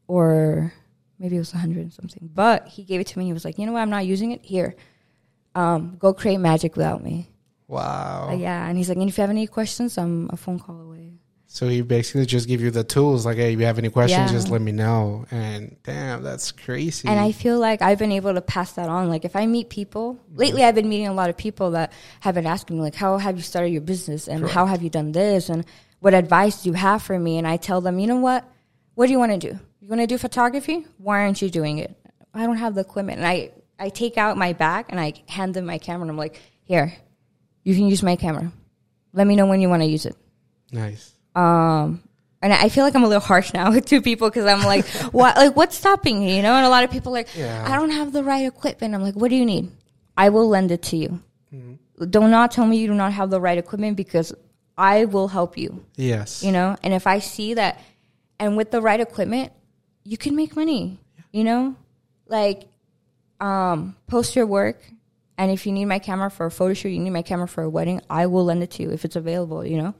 or maybe it was 100 and something. But he gave it to me he was like you know what? I'm not using it. Here. Um go create magic without me. Wow. Uh, yeah. And he's like and if you have any questions i'm a phone call away So he basically just give you the tools, like, hey, if you have any questions, Yeah. just let me know. And damn, that's crazy. And I feel like I've been able to pass that on. Like if I meet people, mm-hmm. lately I've been meeting a lot of people that have been asking me like, how have you started your business and how have you done this and what advice do you have for me? And I tell them, you know what? What do you want to do? You want to do photography? Why aren't you doing it? I don't have the equipment. And I, I take out my bag and I hand them my camera and I'm like, here, you can use my camera. Let me know when you want to use it. nice. Um, and I feel like I'm a little harsh now with two people because I'm like, what, like, what's stopping you? You know, and a lot of people are like, Yeah. I don't have the right equipment. I'm like, what do you need? I will lend it to you. Do not tell me you do not have the right equipment because I will help you. Yes. You know, and if I see that, and with the right equipment, you can make money. You know, like, um, post your work. And if you need my camera for a photo shoot, you need my camera for a wedding, I will lend it to you if it's available, you know?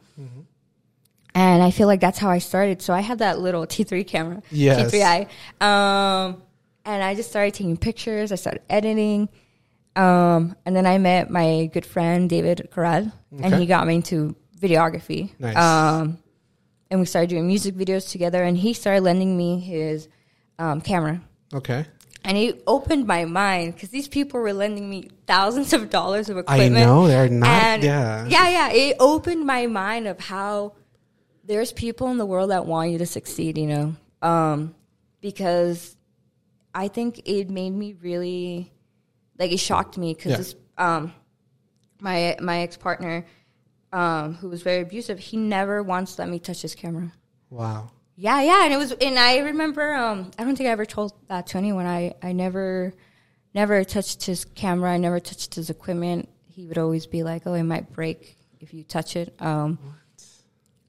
And I feel like that's how I started. So I had that little T3 camera, Yes. T3i. Um, and I just started taking pictures. I started editing. Um, and then I met my good friend, David Corral, and he got me into videography. Nice. Um, and we started doing music videos together, and he started lending me his um, camera. Okay. And it opened my mind because these people were lending me thousands of dollars of equipment. I know they're not. And yeah. yeah, yeah. It opened my mind of how there's people in the world that want you to succeed, you know, um, because I think it made me really like it shocked me because Yeah. um, my my ex partner um, who was very abusive, he never once let me touch his camera. Wow. Yeah, yeah, and it was, and I remember, um, I don't think I ever told that to anyone. I, I never, never touched his camera. I never touched his equipment. He would always be like, "Oh, it might break if you touch it." Um,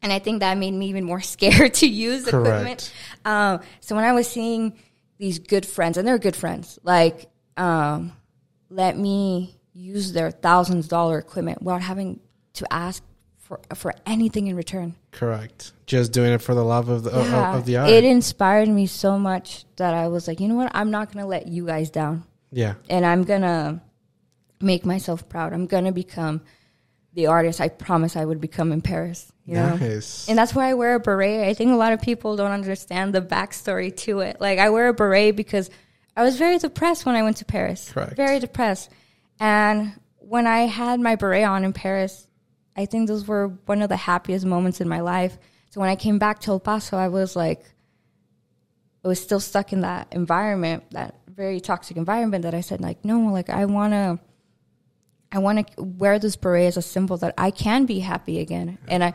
and I think that made me even more scared to use equipment. Um, so when I was seeing these good friends, and they're good friends, like, um, let me use their thousands dollar equipment without having to ask for for anything in return. Correct. Just doing it for the love of the of- Yeah. of, the art. It inspired me so much that I was like, you know what? I'm not gonna let you guys down, yeah. and I'm gonna make myself proud. I'm gonna become the artist I promised I would become in Paris. You know. Nice. And that's why I wear a beret. I think a lot of people don't understand the backstory to it. Like I wear a beret because I was very depressed when I went to Paris. Correct. Very depressed. And when I had my beret on in Paris, I think those were one of the happiest moments in my life. So when I came back to El Paso, I was like, I was still stuck in that environment, that very toxic environment that I said, like, no, like I want to, I want to wear this beret as a symbol that I can be happy again. And I,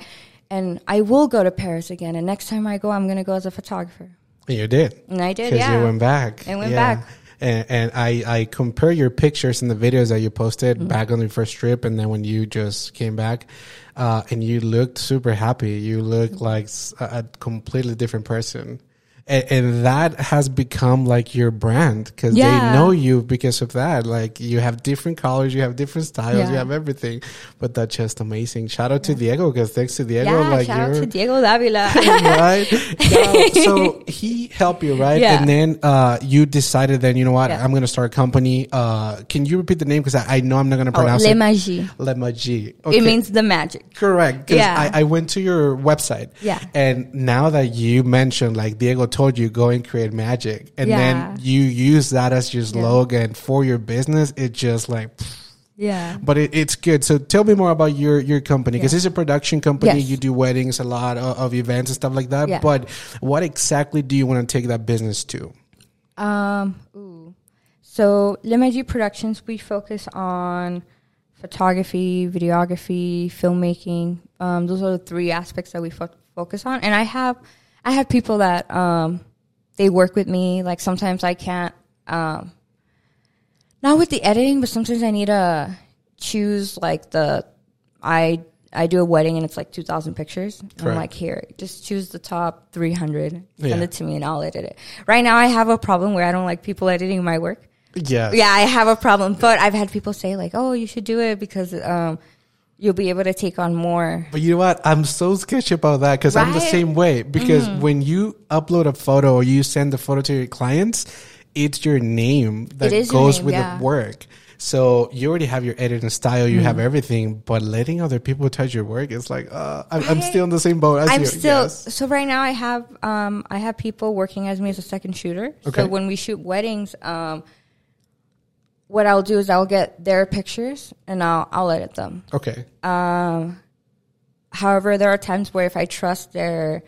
and I will go to Paris again. And next time I go, I'm going to go as a photographer. you did. And I did, Because yeah. you went back. I went Yeah. back. And, and I, I compare your pictures and the videos that you posted Mm-hmm. back on the first trip and then when you just came back, uh, and you looked super happy. You looked like a completely different person. And, and that has become like your brand because Yeah. they know you because of that. Like you have different colors, you have different styles, you have everything. But that's just amazing. Shout out to Diego because thanks to Diego, yeah, like shout out to Diego Davila. right. Now, so he helped you, right? Yeah. And then uh, you decided, then you know what? Yeah. I'm gonna start a company. Uh, can you repeat the name because I, I know I'm not gonna pronounce oh, pronounce Le it. Magie. Le Magie. It means the magic. Correct. Yeah. I, I went to your website. Yeah. And now that you mentioned, like Diego told you, go and create magic, and Yeah. then you use that as your slogan for your business, it just like. Yeah. But it, it's good. So tell me more about your your company because Yeah. it's a production company. Yes. You do weddings, a lot of, of events and stuff like that. Yeah. But what exactly do you want to take that business to? Um, ooh. So Le Magie Productions, we focus on photography, videography, filmmaking. Um, those are the three aspects that we fo- focus on. And I have, I have people that um, they work with me. Like sometimes I can't, um, not with the editing, but sometimes I need to choose like the, I I do a wedding and it's like two thousand pictures. And I'm like, here, just choose the top three hundred, send Yeah. it to me, and I'll edit it. Right now, I have a problem where I don't like people editing my work. Yeah, Yeah, I have a problem, but I've had people say like, "Oh, you should do it because um, you'll be able to take on more." But you know what? I'm so sketchy about that because I'm the Mm-hmm. same way. Because when you upload a photo or you send the photo to your clients, it's your name that goes name, with yeah. the work. So you already have your editing style, you Mm-hmm. have everything, but letting other people touch your work is like, uh, I'm, I'm still in the same boat as I'm you. still Yes. so right now. I have um, I have people working as me as a second shooter. Okay. So when we shoot weddings, um, what I'll do is I'll get their pictures and I'll I'll edit them. Okay. Um, however, there are times where if I trust their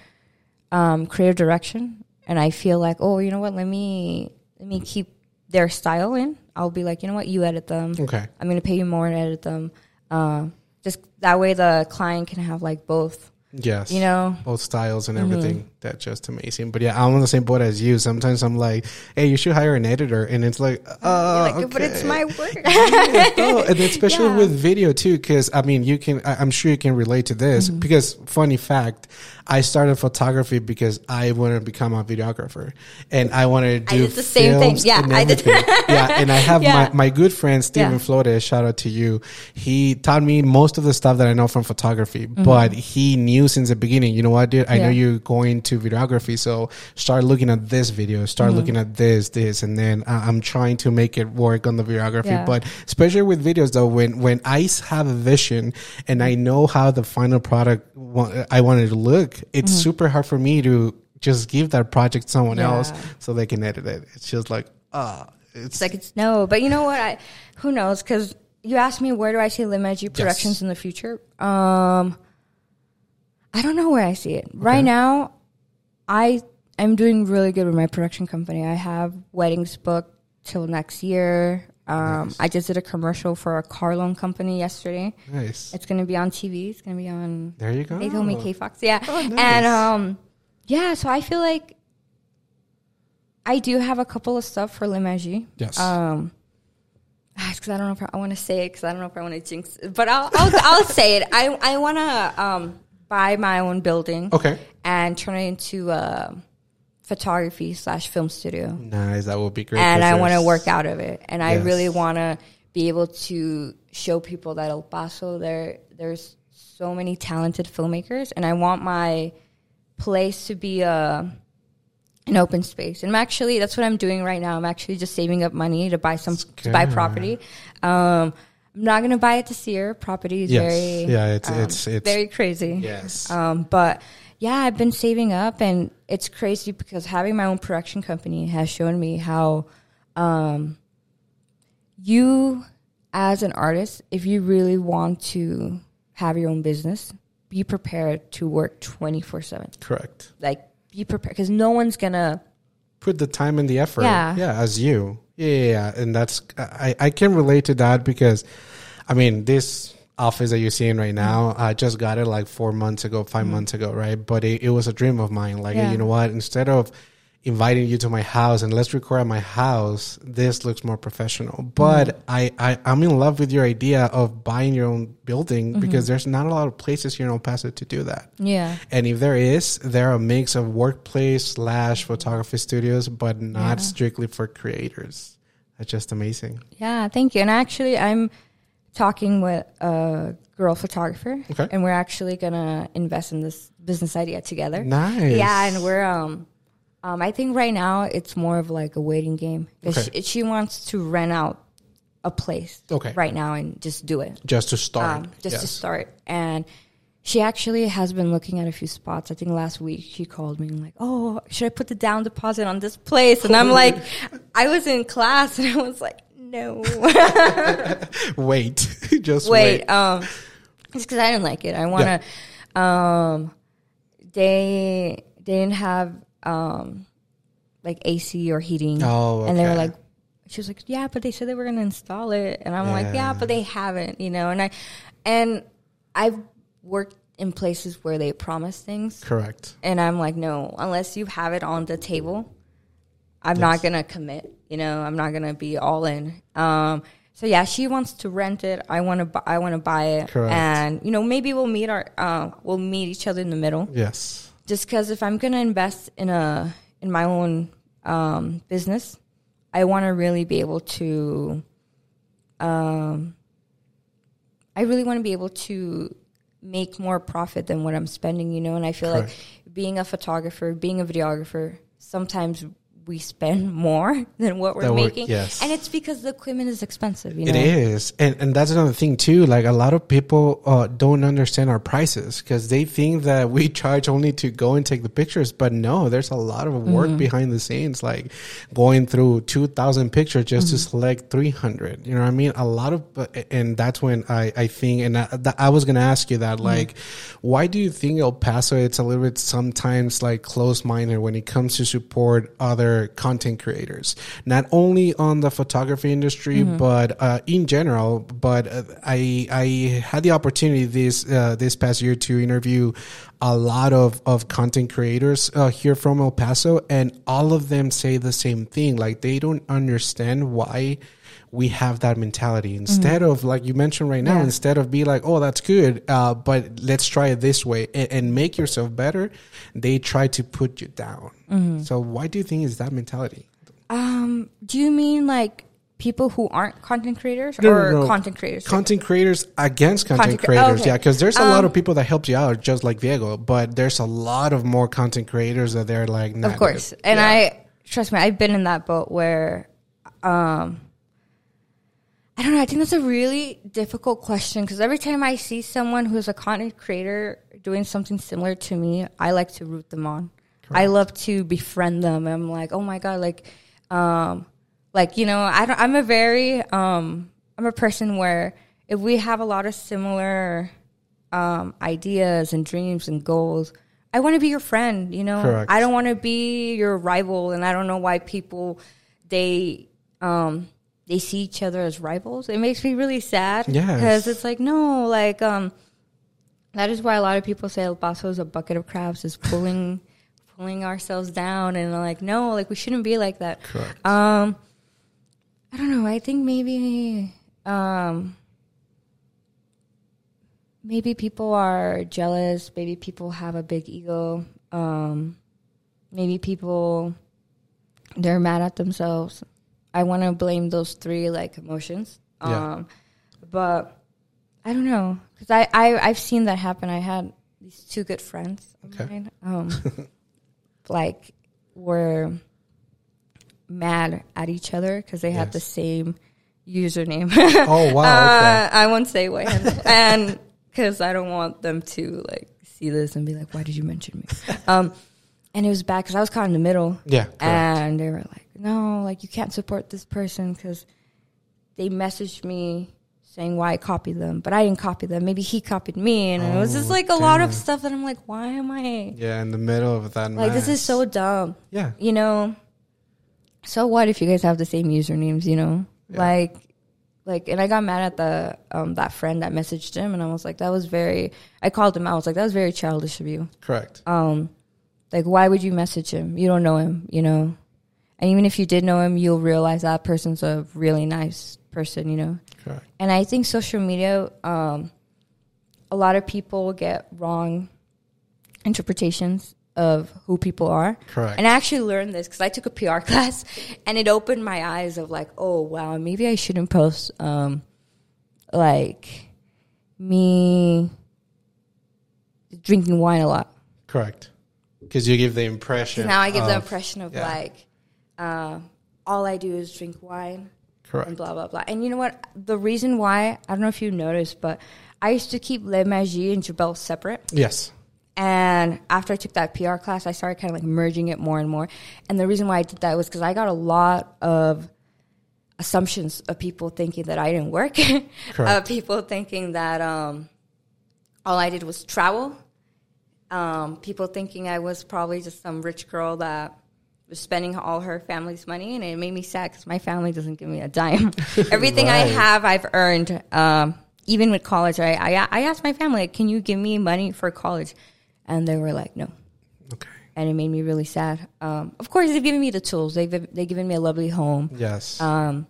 um, creative direction and I feel like, oh, you know what, let me let me keep their style in. I'll be like, you know what, you edit them. Okay. I'm gonna pay you more and edit them. Um, just that way, the client can have like both. Yes. You know, Mm-hmm. both styles and everything. That's just amazing. But yeah, I'm on the same boat as you. Sometimes I'm like, hey, you should hire an editor. And it's like, uh, You're like, but it's my work. oh, and especially Yeah. with video too, because I mean, you can. I- I'm sure you can relate to this. Mm-hmm. Because funny fact, I started photography because I wanted to become a videographer, and I wanted to I do did the same thing. Yeah, and I did. yeah, and I have Yeah. my my good friend Steven Yeah. Flores. Shout out to you. He taught me most of the stuff that I know from photography, Mm-hmm. but he knew since the beginning. You know what, dude? I know you're going to videography, so start looking at this video, start Mm-hmm. looking at this, this, and then I'm trying to make it work on the videography. Yeah. But especially with videos though when when I have a vision and i know how the final product i want it to look it's Mm-hmm. super hard for me to just give that project to someone Yeah. else so they can edit it it's just like ah it's, It's like it's no, but you know what? I who knows? Because you asked me where do I see Le Magie Productions Yes. in the future. Um, I don't know where I see it right now. I I'm doing really good with my production company. I have weddings booked till next year. Um, I just did a commercial for a car loan company yesterday. nice It's going to be on TV. It's going to be on there you go they told me KFOX. Yeah. Oh, nice. And um yeah, so I feel like I do have a couple of stuff for Le Magie. yes Um because I don't know if I, I want to say it because I don't know if I want to jinx it, but I'll I'll, I'll say it. I I want to um buy my own building okay and turn it into a photography slash film studio nice that would be great And I want to work out of it. And I really want to be able to show people that El Paso there there's so many talented filmmakers, and I want my place to be a an open space. And I'm actually that's what I'm doing right now. I'm actually just saving up money to buy some to buy property. Um, I'm not gonna buy it this year. Property is Yes. very Yeah, it's- um, it's- it's- very crazy. yes Um, but yeah, I've been saving up, and it's crazy because having my own production company has shown me how um, you, as an artist, if you really want to have your own business, be prepared to work twenty four seven. correct Like, be prepared because no one's gonna. put the time and the effort. Yeah. Yeah, as you. Yeah. And that's I, I can relate to that because I mean this office that you're seeing right now, I just got it like four months ago, 5 mm-hmm. months ago, right? But it, it was a dream of mine. Like Yeah. you know what? Instead of inviting you to my house and let's record at my house. This looks more professional. But Mm-hmm. I, I, I'm in love with your idea of buying your own building Mm-hmm. because there's not a lot of places here in El Paso to do that. Yeah. And if there is, there are a mix of workplace slash photography studios, but not Yeah. strictly for creators. That's just amazing. Yeah, thank you. And actually, I'm talking with a girl photographer, Okay. and we're actually gonna invest in this business idea together. Nice. Yeah, and we're um, um, I think right now it's more of like a waiting game. Okay. She, she wants to rent out a place. Okay. Right now and just do it. Just to start. Um, just to start. And she actually has been looking at a few spots. I think last week she called me and like, oh, should I put the down deposit on this place? And I'm like, I was in class and I was like, no. Wait. just wait, wait. um, just because I didn't like it. I want to. Um, they they didn't have um, like AC or heating. Oh, and they were like, she was like, yeah, but they said they were gonna install it, and I'm like, Yeah. yeah, but they haven't, you know. And I and I've worked in places where they promise things, Correct. and I'm like, no, unless you have it on the table, I'm not gonna commit. You know, I'm not gonna be all in. Um, so yeah, she wants to rent it. I want to. Bu- I want to buy it, Correct. and you know, maybe we'll meet our. Uh, we'll meet each other in the middle. Yes. Just because if I'm gonna invest in a in my own um, business, I want to really be able to. Um, I really want to be able to make more profit than what I'm spending, you know. And I feel Correct. like being a photographer, being a videographer, sometimes we spend more than what we're That making, yes. and it's because the equipment is expensive. You know, It is, and and that's another thing too. Like a lot of people uh, don't understand our prices because they think that we charge only to go and take the pictures, but no, there's a lot of work Mm-hmm. behind the scenes, like going through two thousand pictures just Mm-hmm. to select three hundred. You know what I mean? A lot of, uh, and that's when I I think, and I, I was gonna ask you that, Mm-hmm. like, why do you think El Paso it's a little bit sometimes like close minded when it comes to support other content creators, not only on the photography industry but uh, in general. But uh, I I had the opportunity this uh, this past year to interview a lot of of content creators uh, here from El Paso, and all of them say the same thing. Like they don't understand why we have that mentality instead of like you mentioned right now Yeah. instead of be like oh that's good uh, but let's try it this way and, and make yourself better they try to put you down so why do you think is that mentality Um, do you mean like people who aren't content creators No, no, or no. content creators? content creators against content, Content cre- creators okay. yeah because there's a lot Um, of people that helped you out just like diego but there's a lot of more content creators that they're like nah, of course. And Yeah. I trust me, I've been in that boat where um I don't know, I think that's a really difficult question because every time I see someone who's a content creator doing something similar to me, I like to root them on. I love to befriend them. I'm like, oh my god, like, um, like you know, I don't, I'm a very, um, I'm a person where if we have a lot of similar um, ideas and dreams and goals, I want to be your friend. You know, Correct. I don't want to be your rival, and I don't know why people they um, they see each other as rivals. It makes me really sad. Yes. because it's like no, like um, that is why a lot of people say El Paso is a bucket of crabs, is pulling pulling ourselves down, and I'm like no, like we shouldn't be like that. Correct. Um, I don't know. I think maybe um, maybe people are jealous. Maybe people have a big ego. Um, maybe people they're mad at themselves. I want to blame those three like emotions. Yeah. Um, but I don't know because I, I I've seen that happen. I had these two good friends of Okay. mine. Um, like were mad at each other because they had the same username. oh wow Uh, I won't say what, handle. and because I don't want them to like see this and be like, "Why did you mention me?" Um, and it was bad because I was caught in the middle, yeah correct. and they were like, "No, like you can't support this person because they messaged me saying why I copied them, but I didn't copy them. Maybe he copied me, and it was just Oh, like a lot of stuff that I'm like, why am I yeah in the middle of that like this is so dumb." yeah you know so what if you guys have the same usernames you know Yeah. like like and i got mad at the um that friend that messaged him and i was like that was very i called him out i was like that was very childish of you correct um Like, why would you message him? You don't know him, you know. And even if you did know him, you'll realize that person's a really nice person, you know. Correct. And I think social media, um, a lot of people get wrong interpretations of who people are. Correct. And I actually learned this because I took a PR class, and it opened my eyes of like, oh wow, maybe I shouldn't post um, like me drinking wine a lot. Correct. Because you give the impression. Now I give the impression of yeah. like, uh, all I do is drink wine and blah blah blah. And you know what? The reason why I don't know if you noticed, but I used to keep Le Magie and Gibel separate. Yes. And after I took that PR class, I started kind of like merging it more and more. And the reason why I did that was because I got a lot of assumptions of people thinking that I didn't work, of people thinking that um, all I did was travel, um, people thinking I was probably just some rich girl that spending all her family's money, and it made me sad because my family doesn't give me a dime. Everything I have, I've earned. Um, even with college, I, I I asked my family, "Can you give me money for college?" And they were like, "No." Okay. And it made me really sad. Um, of course, they've given me the tools. They've they've given me a lovely home, Yes. um,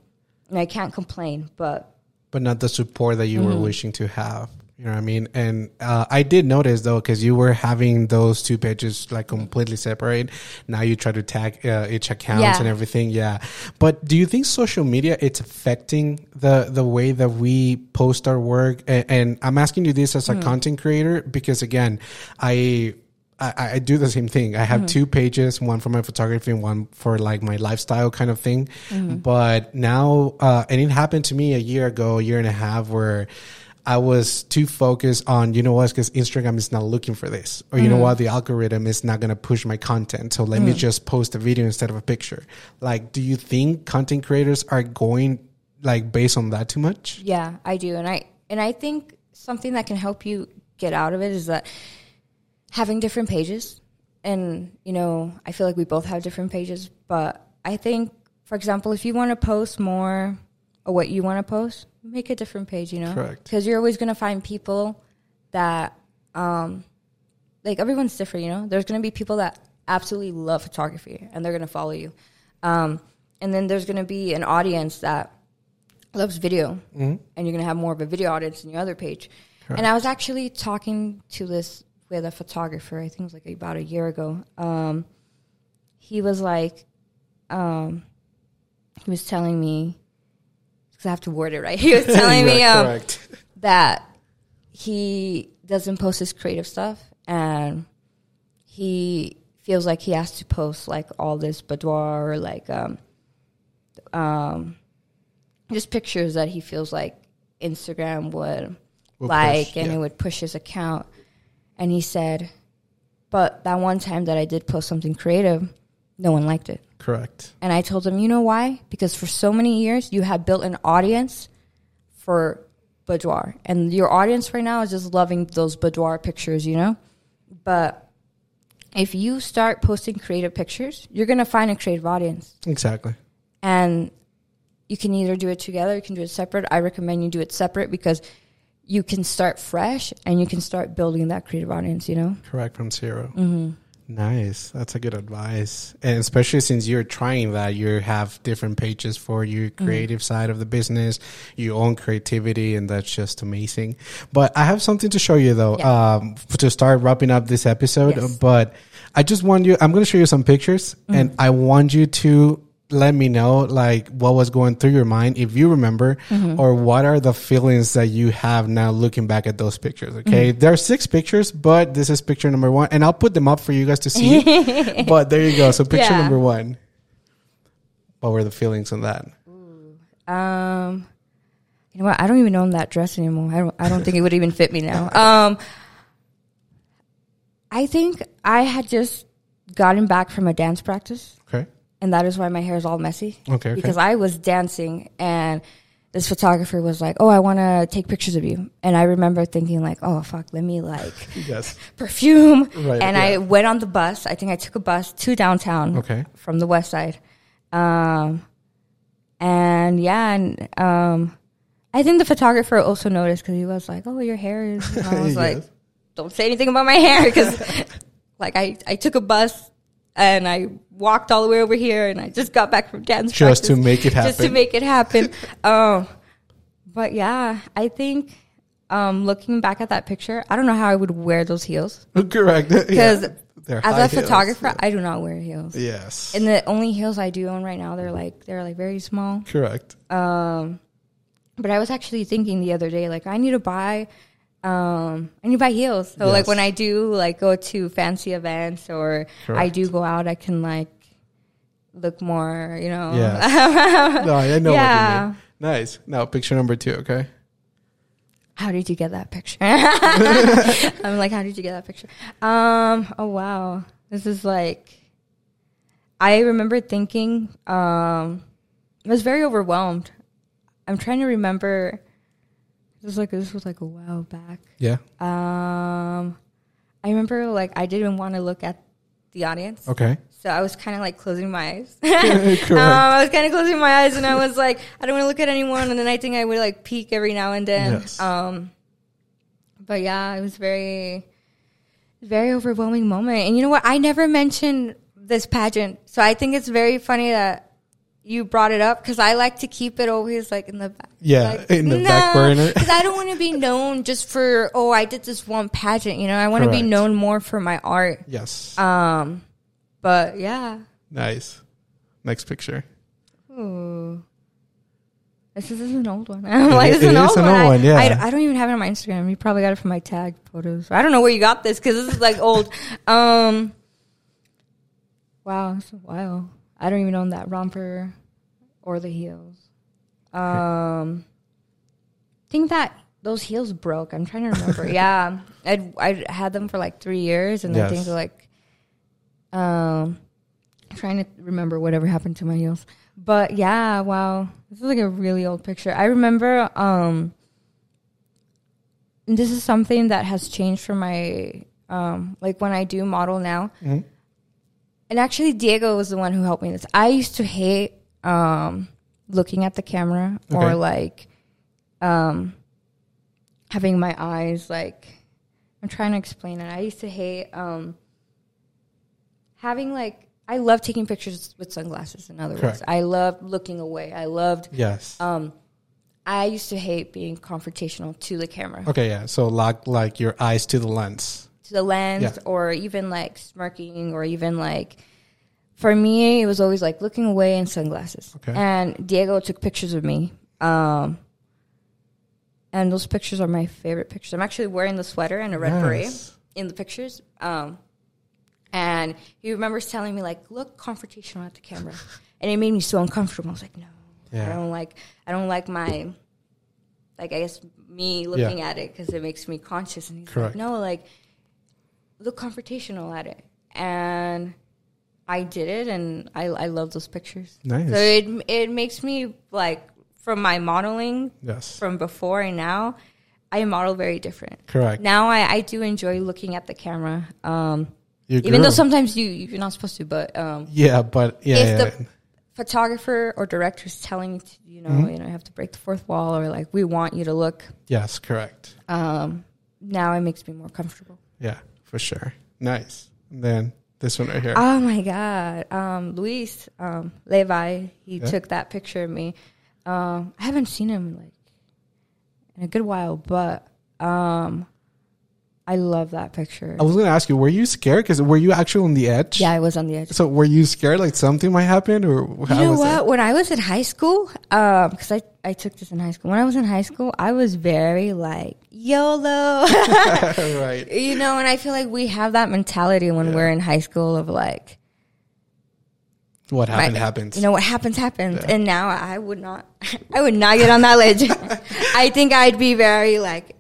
and I can't complain. But but not the support that you Mm-hmm. were wishing to have. You know what I mean? And uh, I did notice though, because you were having those two pages like completely separate. Now you try to tag uh, each account Yeah. and everything. Yeah. But do you think social media it's affecting the the way that we post our work? And, and I'm asking you this as a Mm. content creator because again, I. I, I do the same thing. I have Mm-hmm. two pages, one for my photography and one for like my lifestyle kind of thing. Mm-hmm. But now, uh, and it happened to me a year ago, a year and a half, where I was too focused on, you know what, because Instagram is not looking for this. Or, you know mm-hmm. what, the algorithm is not going to push my content. So let me mm. just post a video instead of a picture. Like, do you think content creators are going like based on that too much? Yeah, I do, and I and I think something that can help you get out of it is that having different pages. And you know, I feel like we both have different pages, but I think, for example, if you want to post more or what you want to post, make a different page. You know, Correct. Because you're always going to find people that, um, like everyone's different. You know, there's going to be people that absolutely love photography and they're going to follow you, um, and then there's going to be an audience that loves video, and you're gonna have more of a video audience in your other page. And I was actually talking to this with a photographer. I think it was like about a year ago. Um, he was like, um, he was telling me because I have to word it right. He was telling me um, that he doesn't post his creative stuff and he feels like he has to post like all this boudoir or like um um just pictures that he feels like Instagram would Will like push, and yeah. it would push his account. And he said, But that one time that I did post something creative, no one liked it. Correct. And I told him, you know why? Because for so many years, you have built an audience for boudoir. And your audience right now is just loving those boudoir pictures, you know? But if you start posting creative pictures, you're going to find a creative audience. Exactly. And you can either do it together, you can do it separate. I recommend you do it separate because you can start fresh and you can start building that creative audience, you know? Correct from 0 mm-hmm. Nice. That's a good advice. And especially since you're trying that, you have different pages for your creative side of the business, your own creativity, and that's just amazing. But I have something to show you though, Yeah. um, to start wrapping up this episode. Yes. But I just want you, I'm going to show you some pictures and I want you to let me know like what was going through your mind if you remember or what are the feelings that you have now looking back at those pictures okay there are six pictures but this is picture number one and i'll put them up for you guys to see but there you go so picture Yeah. number one what were the feelings on that Um, you know what? I don't even own that dress anymore. I don't. I don't think it would even fit me now. Um, I think I had just gotten back from a dance practice, and that is why my hair is all messy. Okay, okay. Because I was dancing, and this photographer was like, "Oh, I want to take pictures of you," and I remember thinking like, "Oh, fuck, let me like." yes perfume. Right, and yeah. I went on the bus. I think I took a bus to downtown Okay. from the west side. Um, and yeah, and um, I think the photographer also noticed because he was like, "Oh, your hair is." And I was Yes. like, "Don't say anything about my hair," because Like I, I took a bus and I walked all the way over here and I just got back from dance Just to make it happen. Just to make it happen. um, but yeah, I think um, looking back at that picture, I don't know how I would wear those heels Correct. because Yeah. As a heels. photographer, I do not wear heels. Yes. And the only heels I do own right now, they're like they're like very small. Correct. Um, but I was actually thinking the other day, like I need to buy, um, I need to buy heels. So like when I do like go to fancy events or I do go out, I can like look more, you know. Yes. no, I know what you mean. Nice. Now, picture number two, okay? How did you get that picture? I'm like, how did you get that picture? Um, oh wow. This is like I remember thinking, um I was very overwhelmed. I'm trying to remember was like this was like a while back. Yeah. Um I remember like I didn't want to look at the audience. Okay. So I was kind of like closing my eyes. Um, I was kind of closing my eyes, and I was like, I don't want to look at anyone. And then I think I would like peek every now and then. Yes. Um, but yeah, it was very, very overwhelming moment. And you know what? I never mentioned this pageant, so I think it's very funny that you brought it up because I like to keep it always like in the back. Yeah, like, in the back burner. Because I don't want to be known just for oh I did this one pageant. You know, I want to be known more for my art. Yes. Um, but yeah. nice. Next picture. Ooh. This is, this is an old one. I'm like, this is an is old an one. old I, one, yeah. I, I don't even have it on my Instagram. You probably got it from my tag photos. I don't know where you got this because this is like old. Um, wow, that's a while. I don't even own that romper or the heels. Um, I think that those heels broke. I'm trying to remember. yeah, I'd I had them for like three years, and I Yes. think they're like, um, I'm trying to remember whatever happened to my heels. But yeah, wow, this is like a really old picture. I remember. Um, this is something that has changed for my um, like when I do model now. Mhm. And actually, Diego was the one who helped me this. I used to hate um, looking at the camera Okay. or like um, having my eyes like. I'm trying to explain it. I used to hate um, having like. I love taking pictures with sunglasses. In other words, I loved looking away. I loved. Yes. Um, I used to hate being confrontational to the camera, okay, yeah. So like like your eyes to the lens. To the lens, Yeah. or even like smirking, or even like. For me, it was always like looking away in sunglasses. Okay. And Diego took pictures of me. Um, and those pictures are my favorite pictures. I'm actually wearing the sweater and a red beret Nice. in the pictures. Um, and he remembers telling me like, "Look confrontational at the camera," and it made me so uncomfortable. I was like, "No, I don't like. I don't like my, like I guess me looking at it because it makes me conscious." And he's Correct. like, "No, like look confrontational at it," and I did it, and I I love those pictures. Nice. So it it makes me like from my modeling Yes. from before and now, I model very different. Correct. Now I, I do enjoy looking at the camera. Um, even though sometimes you you're not supposed to, but um, Yeah, but yeah, if yeah, the photographer or director is telling you, to, you know, Mm-hmm. you know, you have to break the fourth wall, or like we want you to look. yes, correct. Um, now it makes me more comfortable. Yeah, for sure. Nice. And then this one right here. Oh my god, um, Luis um, Levi, he Yeah. took that picture of me. Um, I haven't seen him like in a good while, but um, I love that picture. I was gonna ask you, were you scared? Because were you actually on the edge? Yeah, I was on the edge. So were you scared like something might happen, or how You know what? When I was in high school, um, because I, I took this in high school. When I was in high school, I was very like YOLO, right. you know. And I feel like we have that mentality when we're in high school of like, What happened my- happens. You know what happens happens. Yeah. And now I would not, I would not get on that ledge. I think I'd be very like,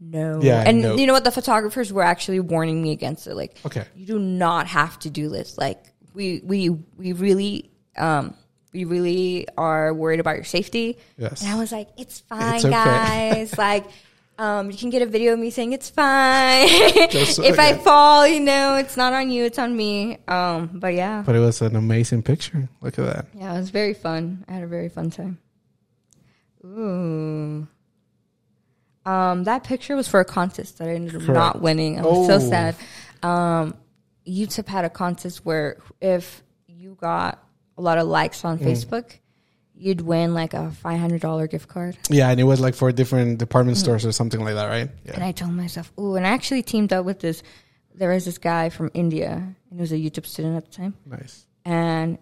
no. Yeah, And no. you know what? The photographers were actually warning me against it. Like, Okay. you do not have to do this. Like, we we we really um we really are worried about your safety. Yes. And I was like, it's fine, It's okay. guys. like. Um, you can get a video of me saying it's fine. Just if I fall, you know, it's not on you, it's on me. Um, but yeah. But it was an amazing picture. Look at that. Yeah, it was very fun. I had a very fun time. Ooh. Um, that picture was for a contest that I ended up Correct. not winning. I was so Oh. sad. Um, UTEP had a contest where if you got a lot of likes on Facebook, you'd win like a five hundred dollar gift card. Yeah, and it was like for different department stores or something like that, right? Yeah. And I told myself, ooh, and I actually teamed up with this. There was this guy from India, and he was a UTEP student at the time, Nice. and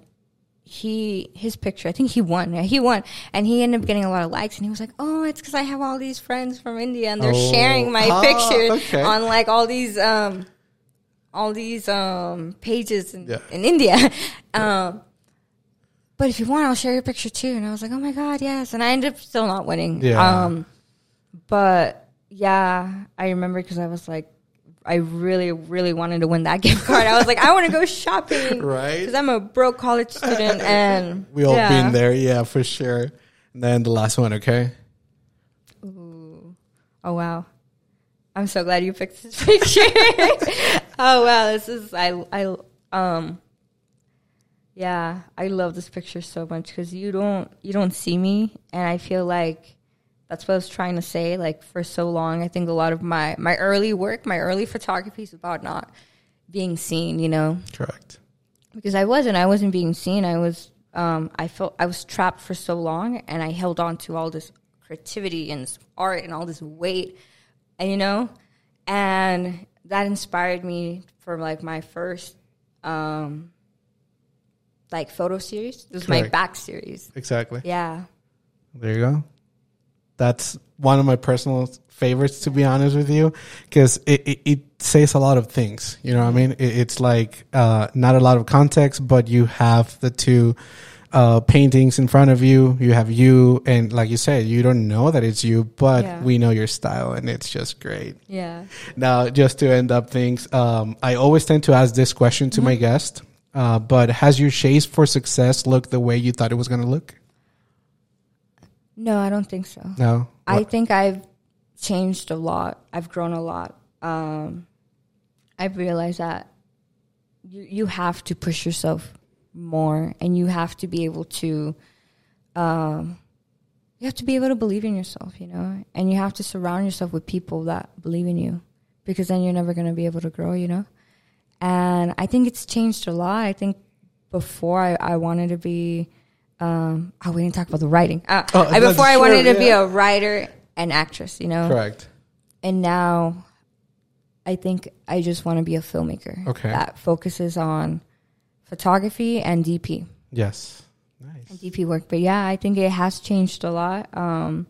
he his picture, I think he won. Yeah, he won, and he ended up getting a lot of likes. And he was like, "Oh, it's because I have all these friends from India, and they're Oh. sharing my Ah, pictures okay. on like all these um all these um pages in, Yeah. in India." um, but if you want, I'll share your picture too. And I was like, "Oh my god, yes!" And I ended up still not winning. Yeah. Um, but yeah, I remember because I was like, I really, really wanted to win that gift card. I was like, I want to go shopping, Right. Because I'm a broke college student, and We all yeah. been there, yeah, for sure. And then the last one, okay? Oh wow, I'm so glad you picked this picture. oh wow, this is I I um. Yeah, I love this picture so much because you don't you don't see me, and I feel like that's what I was trying to say. Like for so long, I think a lot of my my early work, my early photography is about not being seen. You know, Correct. because I wasn't. I wasn't being seen. I was. Um, I felt I was trapped for so long, and I held on to all this creativity and this art and all this weight, and you know, and that inspired me for like my first, um, like photo series. It was my back series. Exactly. Yeah. There you go. That's one of my personal favorites, to be honest with you, because it, it, it says a lot of things. You know what I mean? It, it's like uh, not a lot of context, but you have the two uh, paintings in front of you. You have you, and like you said, you don't know that it's you, but Yeah. we know your style, and it's just great. Yeah. Now, just to end up things, um, I always tend to ask this question to my guest. Uh, but has your chase for success looked the way you thought it was going to look? No, I don't think so. No. I think I've changed a lot. I've grown a lot. Um, I've realized that you you have to push yourself more, and you have to be able to, um, you have to be able to believe in yourself, you know, and you have to surround yourself with people that believe in you, because then you're never going to be able to grow, you know. And I think it's changed a lot. I think before I, I wanted to be um, oh, we didn't talk about the writing. Uh, Oh, I, before I true, wanted to be a writer and actress, you know. Correct. And now, I think I just want to be a filmmaker. Okay. That focuses on photography and DP Yes. Nice. And. DP work. But yeah, I think it has changed a lot. Um,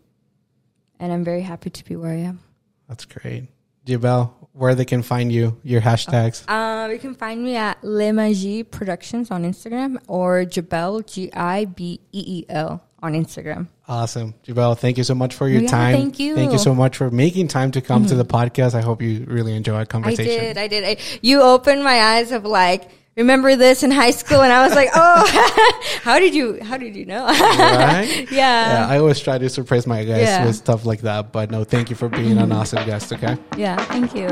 and I'm very happy to be where I am. That's great. Gibel, where they can find you, your hashtags. Uh, you can find me at Le Magie Productions on Instagram or Gibel G I B E E L on Instagram. Awesome. Gibel, thank you so much for your Yeah, time. thank you. Thank you so much for making time to come to the podcast. I hope you really enjoy our I conversation. did. I did. I, you opened my eyes of like, remember this in high school and i was like oh how did you how did you know right? yeah. yeah. i always try to surprise my guests yeah. with stuff like that but no thank you for being an awesome guest okay yeah thank you